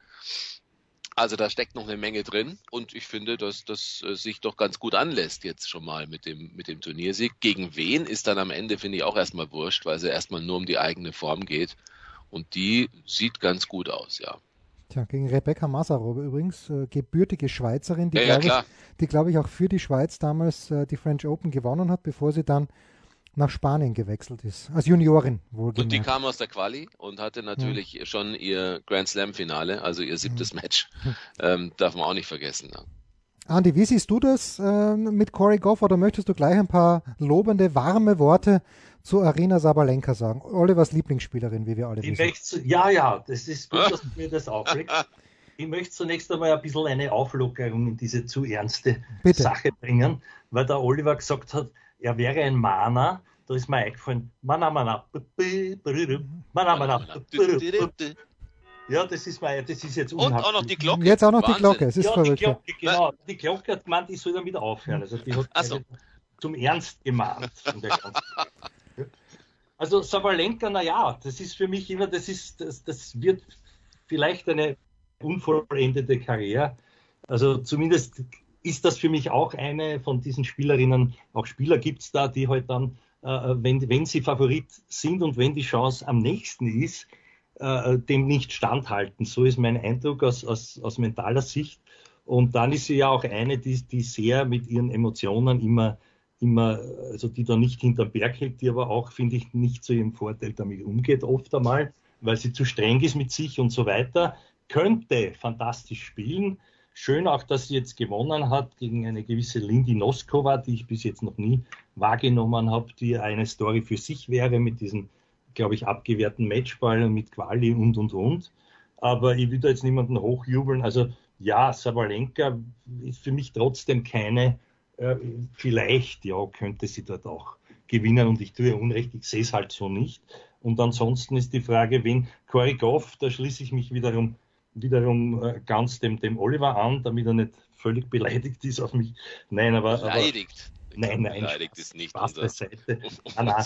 Also da steckt noch eine Menge drin und ich finde, dass das äh, sich doch ganz gut anlässt jetzt schon mal mit dem, mit dem Turniersieg. Gegen wen ist dann am Ende, finde ich, auch erstmal wurscht, weil es ja erstmal nur um die eigene Form geht. Und die sieht ganz gut aus, ja. Tja, gegen Rebecca Masarov übrigens, äh, gebürtige Schweizerin, die, ja, glaube ich, glaub ich, auch für die Schweiz damals äh, die French Open gewonnen hat, bevor sie dann nach Spanien gewechselt ist. Als Juniorin wohlgemerkt. Und die kam aus der Quali und hatte natürlich ja. schon ihr Grand Slam Finale, also ihr siebtes mhm. Match. Ähm, darf man auch nicht vergessen. Andi, wie siehst du das äh, mit Corey Goff oder möchtest du gleich ein paar lobende, warme Worte zu Arena Sabalenka sagen? Olivers Lieblingsspielerin, wie wir alle ich wissen. Möchte, ja, ja, das ist gut, dass du mir das auflegst. Ich möchte zunächst einmal ein bisschen eine Auflockerung in diese zu ernste Bitte. Sache bringen, weil der Oliver gesagt hat, er wäre ein Mana. Da ist mir eingefallen, Mana, Mana, Mana, Mana. Ja, das ist, mein, das ist jetzt Und auch noch die Glocke. Jetzt auch noch Wahnsinn. die Glocke, es ist ja, verrückt. Die Glocke, genau. Die Glocke hat gemeint, ich soll damit aufhören. Also die hat Ach so. zum Ernst gemahnt. von der ganzen also Sabalenka, naja, das ist für mich immer, das ist, das, das wird vielleicht eine unvollendete Karriere. Also zumindest ist das für mich auch eine von diesen Spielerinnen, auch Spieler gibt es da, die halt dann, äh, wenn, wenn sie Favorit sind und wenn die Chance am nächsten ist, äh, dem nicht standhalten. So ist mein Eindruck aus, aus, aus mentaler Sicht. Und dann ist sie ja auch eine, die, die sehr mit ihren Emotionen immer, immer, also die da nicht hinterm Berg hält, die aber auch, finde ich, nicht zu ihrem Vorteil damit umgeht, oft einmal, weil sie zu streng ist mit sich und so weiter. Könnte fantastisch spielen. Schön auch, dass sie jetzt gewonnen hat gegen eine gewisse Lindy Noskova, die ich bis jetzt noch nie wahrgenommen habe, die eine Story für sich wäre mit diesem glaube ich, abgewehrten Matchball mit Quali und, und, und. Aber ich will da jetzt niemanden hochjubeln. Also ja, Sabalenka ist für mich trotzdem keine, äh, vielleicht, ja, könnte sie dort auch gewinnen und ich tue Unrecht, ich sehe es halt so nicht. Und ansonsten ist die Frage, wen Goff, da schließe ich mich wiederum, wiederum äh, ganz dem, dem Oliver an, damit er nicht völlig beleidigt ist auf mich. Nein, aber. Beleidigt. Nein, nein. Beleidigt ist nicht Spaß unser, beiseite. unser Nein,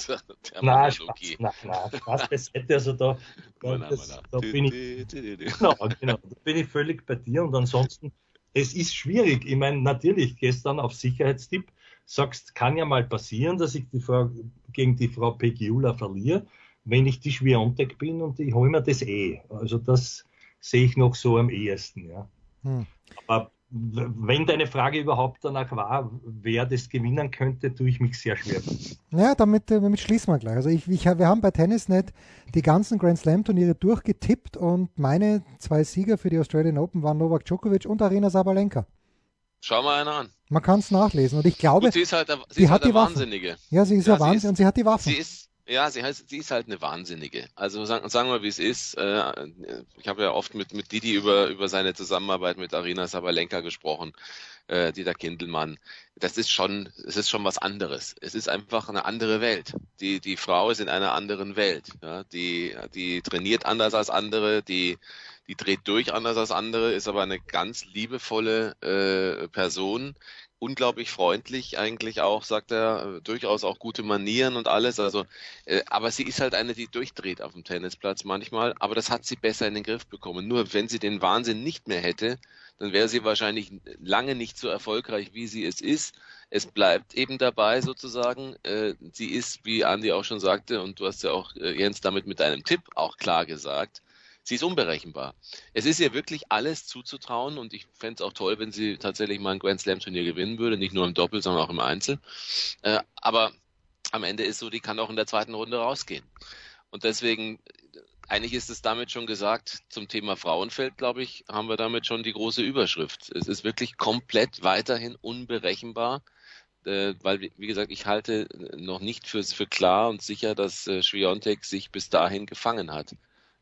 nein, Spaß, nein, nein, Spaß beiseite. Also da, da, das, da bin ich, genau, genau, da bin ich völlig bei dir. Und ansonsten, es ist schwierig. Ich meine, natürlich, gestern auf Sicherheitstipp sagst, kann ja mal passieren, dass ich die Frau, gegen die Frau Pegiula verliere, wenn ich die Schwiontek bin und ich hole mir das eh. Also das sehe ich noch so am ehesten, ja. Hm. Aber wenn deine Frage überhaupt danach war, wer das gewinnen könnte, tue ich mich sehr schwer. Ja, damit, äh, damit schließen wir gleich. Also ich, ich, wir haben bei Tennisnet die ganzen Grand Slam Turniere durchgetippt und meine zwei Sieger für die Australian Open waren Novak Djokovic und Arena Sabalenka. Schau mal einer an. Man kann es nachlesen und ich glaube, Gut, sie ist halt, der- sie die ist hat halt die der Waffen. Wahnsinnige. ja, sie ist Ja, ja, Wahnsinn ist- und sie hat die Waffen. Sie ist, ja, sie heißt, sie ist halt eine Wahnsinnige. Also sagen, sagen wir, wie es ist. Äh, ich habe ja oft mit, mit Didi über, über seine Zusammenarbeit mit Arina Sabalenka gesprochen, äh, Dieter Kindelmann. Das ist schon, es ist schon was anderes. Es ist einfach eine andere Welt. Die, die Frau ist in einer anderen Welt. Ja? Die, die trainiert anders als andere, die, die dreht durch anders als andere, ist aber eine ganz liebevolle äh, Person, unglaublich freundlich eigentlich auch, sagt er, äh, durchaus auch gute Manieren und alles. Also, äh, aber sie ist halt eine, die durchdreht auf dem Tennisplatz manchmal. Aber das hat sie besser in den Griff bekommen. Nur wenn sie den Wahnsinn nicht mehr hätte, dann wäre sie wahrscheinlich lange nicht so erfolgreich, wie sie es ist. Es bleibt eben dabei sozusagen. Äh, sie ist, wie Andi auch schon sagte, und du hast ja auch, äh, Jens, damit mit deinem Tipp auch klar gesagt, sie ist unberechenbar. Es ist ihr wirklich alles zuzutrauen und ich fände es auch toll, wenn sie tatsächlich mal ein Grand Slam Turnier gewinnen würde, nicht nur im Doppel, sondern auch im Einzel. Äh, aber am Ende ist so, die kann auch in der zweiten Runde rausgehen. Und deswegen, eigentlich ist es damit schon gesagt, zum Thema Frauenfeld, glaube ich, haben wir damit schon die große Überschrift. Es ist wirklich komplett weiterhin unberechenbar. Äh, weil, wie gesagt, ich halte noch nicht für, für klar und sicher, dass äh, Schwiontek sich bis dahin gefangen hat.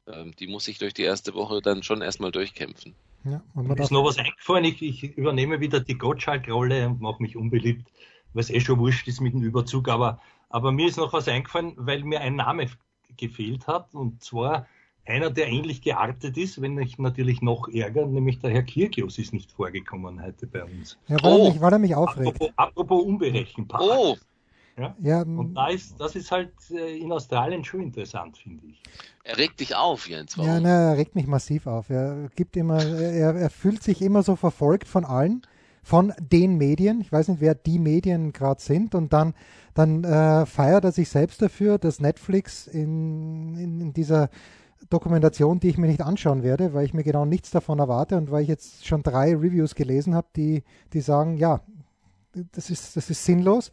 Ähm, die muss sich durch die erste Woche dann schon erstmal durchkämpfen. Ja, und mir ist noch was eingefallen, ich, ich übernehme wieder die Gottschalk-Rolle und mache mich unbeliebt, weil es eh schon wurscht ist mit dem Überzug, aber, aber mir ist noch was eingefallen, weil mir ein Name gefehlt hat, und zwar einer, der ähnlich geartet ist, wenn ich natürlich noch ärger, nämlich der Herr Kirkios ist nicht vorgekommen heute bei uns. Ja, weil, oh. er, mich, weil er mich aufregt. Apropos, apropos unberechenbar. Oh. Ja? ja und da ist, das ist halt äh, in Australien schon interessant, finde ich. Er regt dich auf, Jens. Warum? Ja, na, er regt mich massiv auf. Er gibt immer, er, er fühlt sich immer so verfolgt von allen, von den Medien. Ich weiß nicht, wer die Medien gerade sind. Und dann, dann äh, feiert er sich selbst dafür, dass Netflix in, in, in dieser Dokumentation, die ich mir nicht anschauen werde, weil ich mir genau nichts davon erwarte und weil ich jetzt schon drei Reviews gelesen habe, die, die sagen, ja, das ist, das ist sinnlos.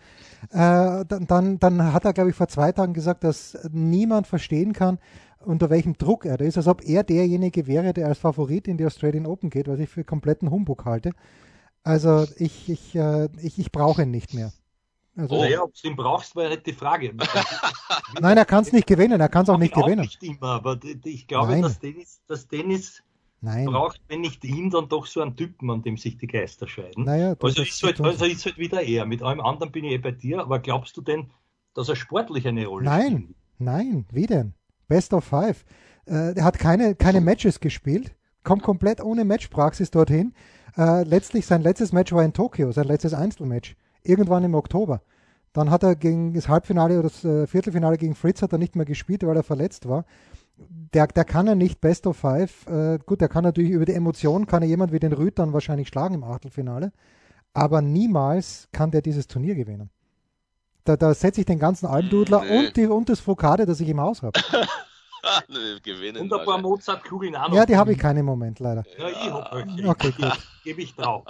Äh, dann, dann hat er, glaube ich, vor zwei Tagen gesagt, dass niemand verstehen kann, unter welchem Druck er da ist, als ob er derjenige wäre, der als Favorit in die Australian Open geht, was ich für kompletten Humbug halte. Also ich, ich, äh, ich, ich brauche ihn nicht mehr. Also, oh. Naja, ob du ihn brauchst, war halt die Frage. Nein, er kann es nicht gewinnen, er kann es auch nicht gewinnen. Auch nicht immer, aber ich glaube, dass Dennis, dass Dennis Nein. braucht, wenn nicht ihn, dann doch so einen Typen, an dem sich die Geister scheiden. Naja, also, ist halt, also ist halt wieder er. Mit allem anderen bin ich eh bei dir, aber glaubst du denn, dass er sportlich eine Rolle Nein, spielt? nein, wie denn? Best of Five. Äh, er hat keine, keine Matches gespielt, kommt komplett ohne Matchpraxis dorthin. Äh, letztlich sein letztes Match war in Tokio, sein letztes Einzelmatch, irgendwann im Oktober. Dann hat er gegen das Halbfinale oder das äh, Viertelfinale gegen Fritz hat er nicht mehr gespielt, weil er verletzt war der, der kann er nicht Best of Five. Äh, gut, der kann natürlich über die Emotionen, kann er jemand wie den Rüd dann wahrscheinlich schlagen im Achtelfinale. Aber niemals kann der dieses Turnier gewinnen. Da, da setze ich den ganzen Almdudler nee. und, die, und das Fokade, das ich im Haus habe. gewinnen. Und ein paar Mozartkugeln auch noch. Ja, die habe ich keinen im Moment leider. Ja, ich hoffe, okay. okay gut. Gebe ich drauf.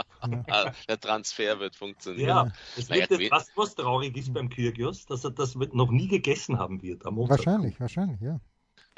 Ja. Der Transfer wird funktionieren. Ja, es wird naja, was, was traurig ist beim Kyrgios, dass er das noch nie gegessen haben wird. Wahrscheinlich, wahrscheinlich, ja.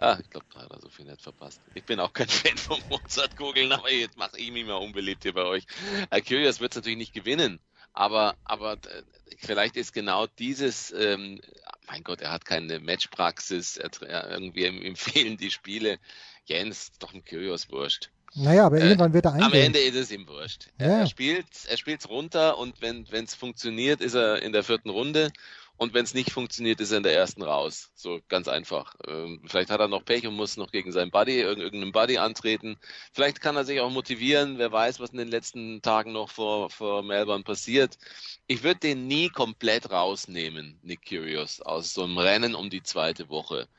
Ah, ich glaube, da hat er so viel nicht verpasst. Ich bin auch kein Fan von Mozartkugeln, aber jetzt mache ich mich mal unbeliebt hier bei euch. Kyrgios wird es natürlich nicht gewinnen, aber, aber äh, vielleicht ist genau dieses, ähm, mein Gott, er hat keine Matchpraxis, er, irgendwie ihm fehlen die Spiele. Jens, doch ein Kyrgios wurscht. Naja, aber äh, irgendwann wird er eingehen. Am Ende ist es ihm wurscht. Ja. Er, spielt er spielt's runter und wenn es funktioniert, ist er in der vierten Runde und wenn es nicht funktioniert, ist er in der ersten raus. So ganz einfach. Ähm, vielleicht hat er noch Pech und muss noch gegen seinen Buddy, irgendeinen Buddy antreten. Vielleicht kann er sich auch motivieren. Wer weiß, was in den letzten Tagen noch vor, vor Melbourne passiert. Ich würde den nie komplett rausnehmen, Nick Curious, aus so einem Rennen um die zweite Woche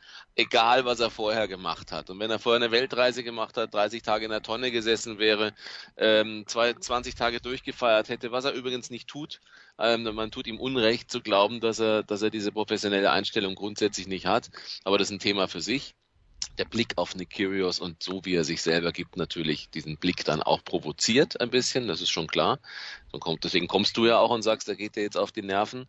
egal was er vorher gemacht hat. Und wenn er vorher eine Weltreise gemacht hat, 30 Tage in der Tonne gesessen wäre, ähm, 20 Tage durchgefeiert hätte, was er übrigens nicht tut, ähm, man tut ihm Unrecht zu glauben, dass er, dass er diese professionelle Einstellung grundsätzlich nicht hat. Aber das ist ein Thema für sich. Der Blick auf Nick Kyrgios und so wie er sich selber gibt, natürlich diesen Blick dann auch provoziert ein bisschen, das ist schon klar. Deswegen kommst du ja auch und sagst, da geht er jetzt auf die Nerven.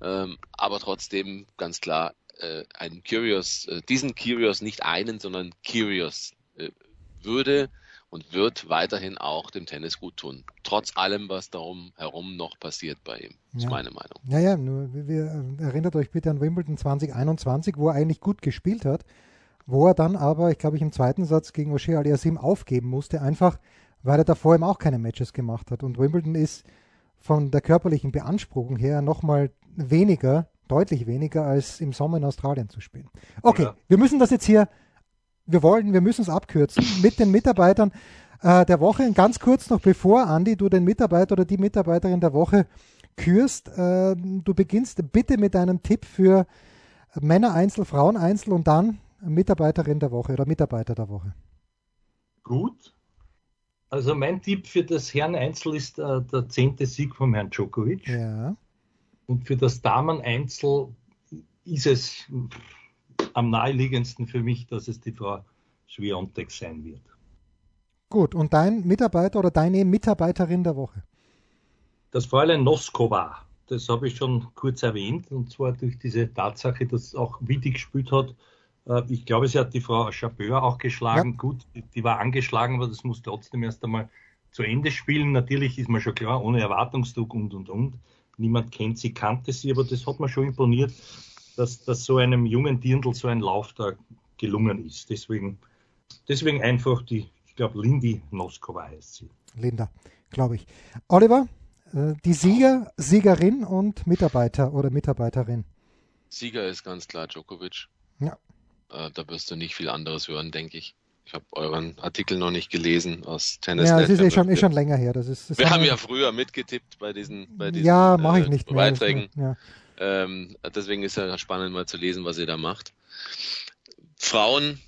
Ähm, aber trotzdem ganz klar, äh, einen Curious, äh, diesen Curious nicht einen, sondern Curious äh, würde und wird weiterhin auch dem Tennis gut tun. Trotz allem, was darum herum noch passiert bei ihm, ja. ist meine Meinung. Ja, ja, nur, wir, äh, erinnert euch bitte an Wimbledon 2021, wo er eigentlich gut gespielt hat, wo er dann aber, ich glaube, ich im zweiten Satz gegen O'Shea Aliasim aufgeben musste, einfach weil er davor eben auch keine Matches gemacht hat. Und Wimbledon ist von der körperlichen Beanspruchung her nochmal weniger deutlich weniger als im Sommer in Australien zu spielen. Okay, ja. wir müssen das jetzt hier, wir wollen, wir müssen es abkürzen mit den Mitarbeitern äh, der Woche. ganz kurz noch, bevor Andi, du den Mitarbeiter oder die Mitarbeiterin der Woche kürst, äh, du beginnst bitte mit einem Tipp für Männer Einzel, Frauen Einzel und dann Mitarbeiterin der Woche oder Mitarbeiter der Woche. Gut. Also mein Tipp für das Herren-Einzel ist äh, der zehnte Sieg vom Herrn Djokovic. Ja. Und für das Damen-Einzel ist es am naheliegendsten für mich, dass es die Frau Schwiontek sein wird. Gut, und dein Mitarbeiter oder deine Mitarbeiterin der Woche? Das Fräulein Noskova, das habe ich schon kurz erwähnt, und zwar durch diese Tatsache, dass auch Wittig gespielt hat. Äh, ich glaube, sie hat die Frau Chabeur auch geschlagen. Ja. Gut, die war angeschlagen, aber das muss trotzdem erst einmal zu Ende spielen. Natürlich ist man schon klar, ohne Erwartungsdruck und und und. Niemand kennt sie, kannte sie, aber das hat mir schon imponiert, dass, dass so einem jungen Dirndl so ein Lauf da gelungen ist. Deswegen, deswegen einfach die, ich glaube, Lindy Noskova heißt sie. Linda, glaube ich. Oliver, äh, die Sieger, Siegerin und Mitarbeiter oder Mitarbeiterin? Sieger ist ganz klar Djokovic. Ja. Äh, da wirst du nicht viel anderes hören, denke ich. Ich habe euren Artikel noch nicht gelesen aus Tennis. Ja, das ist eh schon, ist schon länger her. Das ist, das wir haben ja früher mitgetippt bei diesen, bei diesen ja, mache ich äh, nicht mehr, Beiträgen. Ja. Ähm, deswegen ist ja spannend mal zu lesen, was ihr da macht. Frauen,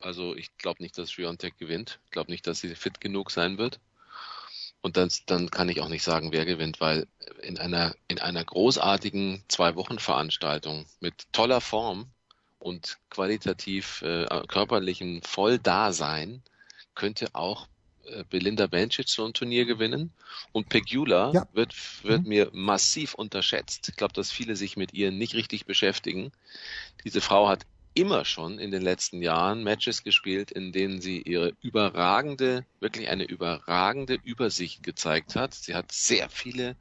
also ich glaube nicht, dass Schwiontek gewinnt. Ich glaube nicht, dass sie fit genug sein wird. Und dann, dann kann ich auch nicht sagen, wer gewinnt, weil in einer, in einer großartigen Zwei-Wochen-Veranstaltung mit toller Form und qualitativ äh, körperlichen Volldasein könnte auch äh, Belinda Bencic so ein Turnier gewinnen. Und Pegula ja. wird, wird mhm. mir massiv unterschätzt. Ich glaube, dass viele sich mit ihr nicht richtig beschäftigen. Diese Frau hat immer schon in den letzten Jahren Matches gespielt, in denen sie ihre überragende, wirklich eine überragende Übersicht gezeigt hat. Sie hat sehr viele,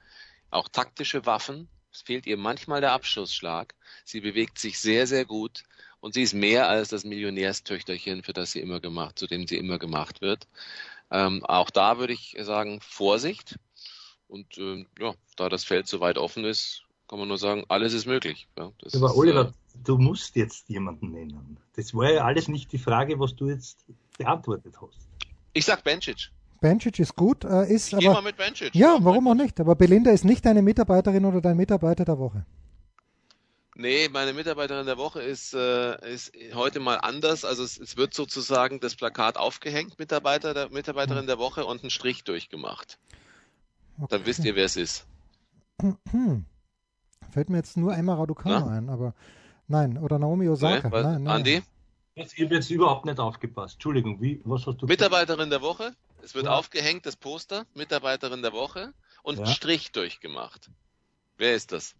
auch taktische Waffen. Es fehlt ihr manchmal der Abschlussschlag. Sie bewegt sich sehr, sehr gut. Und sie ist mehr als das Millionärstöchterchen, für das sie immer gemacht, zu dem sie immer gemacht wird. Ähm, auch da würde ich sagen, Vorsicht. Und äh, ja, da das Feld so weit offen ist, kann man nur sagen, alles ist möglich. Ja, Aber ist, Oliver, äh, du musst jetzt jemanden nennen. Das war ja alles nicht die Frage, was du jetzt beantwortet hast. Ich sag Bencic. Bencic ist gut, äh, ist ich aber. Mal mit Bencic. Ja, warum auch nicht? Aber Belinda ist nicht deine Mitarbeiterin oder dein Mitarbeiter der Woche. Nee, meine Mitarbeiterin der Woche ist, äh, ist heute mal anders. Also es, es, wird sozusagen das Plakat aufgehängt, Mitarbeiter der, Mitarbeiterin der Woche und einen Strich durchgemacht. Okay. Dann wisst ihr, wer es ist. Hm. Fällt mir jetzt nur Emma Raducanu ein, aber nein, oder Naomi Osaka. Nee, nein, nein. Andi? Jetzt, ich habe jetzt überhaupt nicht aufgepasst. Entschuldigung, wie, was hast du Mitarbeiterin gesagt? der Woche. Es wird ja. aufgehängt, das Poster, Mitarbeiterin der Woche und ja. einen Strich durchgemacht. Wer ist das?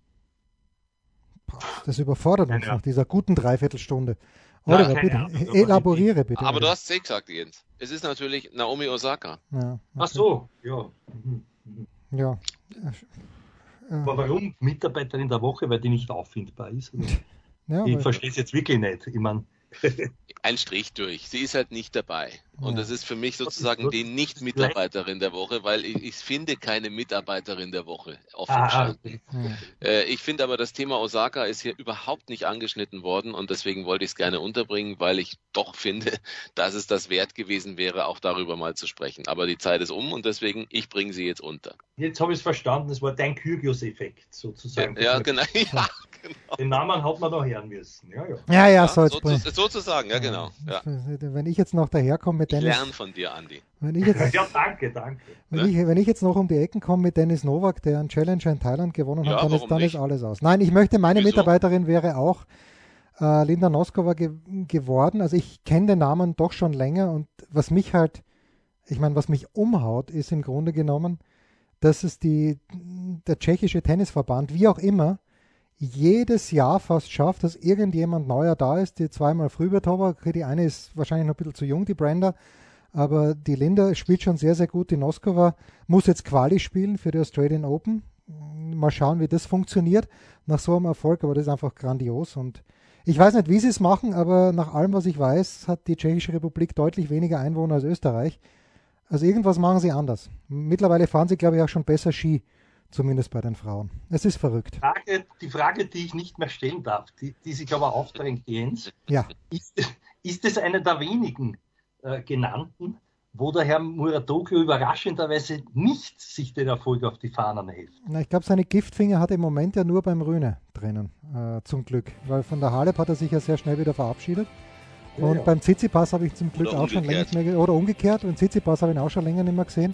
Das überfordert uns ja, nach dieser guten Dreiviertelstunde. Oliver, ja, bitte, elaboriere bitte. Aber du hast es gesagt, Jens. Es ist natürlich Naomi Osaka. Ja, okay. Ach so, ja. Mhm. mhm. Ja. Aber warum Mitarbeiterin der Woche? Weil die nicht auffindbar ist? Ja, ich verstehe es jetzt wirklich nicht. Ich meine, ein Strich durch. Sie ist halt nicht dabei. Und das ist für mich sozusagen die Nicht-Mitarbeiterin der Woche, weil ich, ich, finde keine Mitarbeiterin der Woche offen ah, okay. äh, ich finde aber, das Thema Osaka ist hier überhaupt nicht angeschnitten worden und deswegen wollte ich es gerne unterbringen, weil ich doch finde, dass es das wert gewesen wäre, auch darüber mal zu sprechen. Aber die Zeit ist um und deswegen, ich bringe sie jetzt unter. Jetzt habe ich es verstanden, es war dein Kyrgios-Effekt sozusagen. Ja, ja genau. Ja, genau. Den Namen hat man doch hören müssen. Ja, ja. Ja, ja, so, so, sozusagen, ja, genau. Ja. Wenn ich jetzt noch daherkomme mit Dennis. Ich lerne von dir, Andi. Wenn ich jetzt, ja, danke, danke. Wenn, ich, wenn ich jetzt noch um die Ecken komme mit Dennis Novak, der einen Challenger in Thailand gewonnen hat, dann, ist, dann ist, alles aus. Nein, ich möchte, meine Wieso? Mitarbeiterin wäre auch äh, Linda Noskova ge geworden. Also ich kenne den Namen doch schon länger und was mich halt, ich meine, was mich umhaut, ist im Grunde genommen, dass es die, der tschechische Tennisverband, wie auch immer, jedes Jahr fast schafft, dass irgendjemand neuer da ist, die zweimal früh wird aber. Die eine ist wahrscheinlich noch ein bisschen zu jung, die Brenda, aber die Linda spielt schon sehr, sehr gut. Die Noskova muss jetzt Quali spielen für die Australian Open. Mal schauen, wie das funktioniert nach so einem Erfolg, aber das ist einfach grandios und ich weiß nicht, wie sie es machen, aber nach allem, was ich weiß, hat die Tschechische Republik deutlich weniger Einwohner als Österreich. Also irgendwas machen sie anders. Mittlerweile fahren sie, glaube ich, auch schon besser Ski Zumindest bei den Frauen. Es ist verrückt. Frage, die Frage, die ich nicht mehr stellen darf, die, die sich aber aufdrängt, Jens. Ja. Ist, ist es eine der wenigen äh, genannten, wo der Herr Muratoglu überraschenderweise nicht sich den Erfolg auf die Fahnen hält? Na, ich glaube, seine Giftfinger hat er im Moment ja nur beim Röhne drinnen, äh, zum Glück. Weil von der Halep hat er sich ja sehr schnell wieder verabschiedet. Und ja. beim Tsitsipas habe ich zum Glück Oder auch schon länger nicht mehr gesehen. Oder umgekehrt. Und Tsitsipas habe ich ihn auch schon länger nicht mehr gesehen.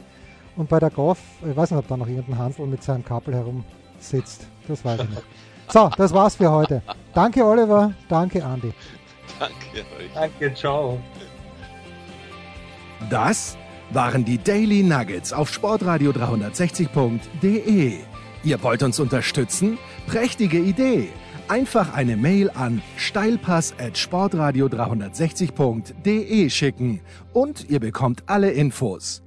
Und bei der Golf, ich weiß nicht, ob da noch irgendein Hansel mit seinem Kabel herumsitzt. Das weiß ich nicht. So, das war's für heute. Danke, Oliver. Danke, Andi. Danke euch. Danke, ciao. Das waren die Daily Nuggets auf Sportradio 360.de. Ihr wollt uns unterstützen? Prächtige Idee! Einfach eine Mail an steilpass at sportradio 360.de schicken und ihr bekommt alle Infos.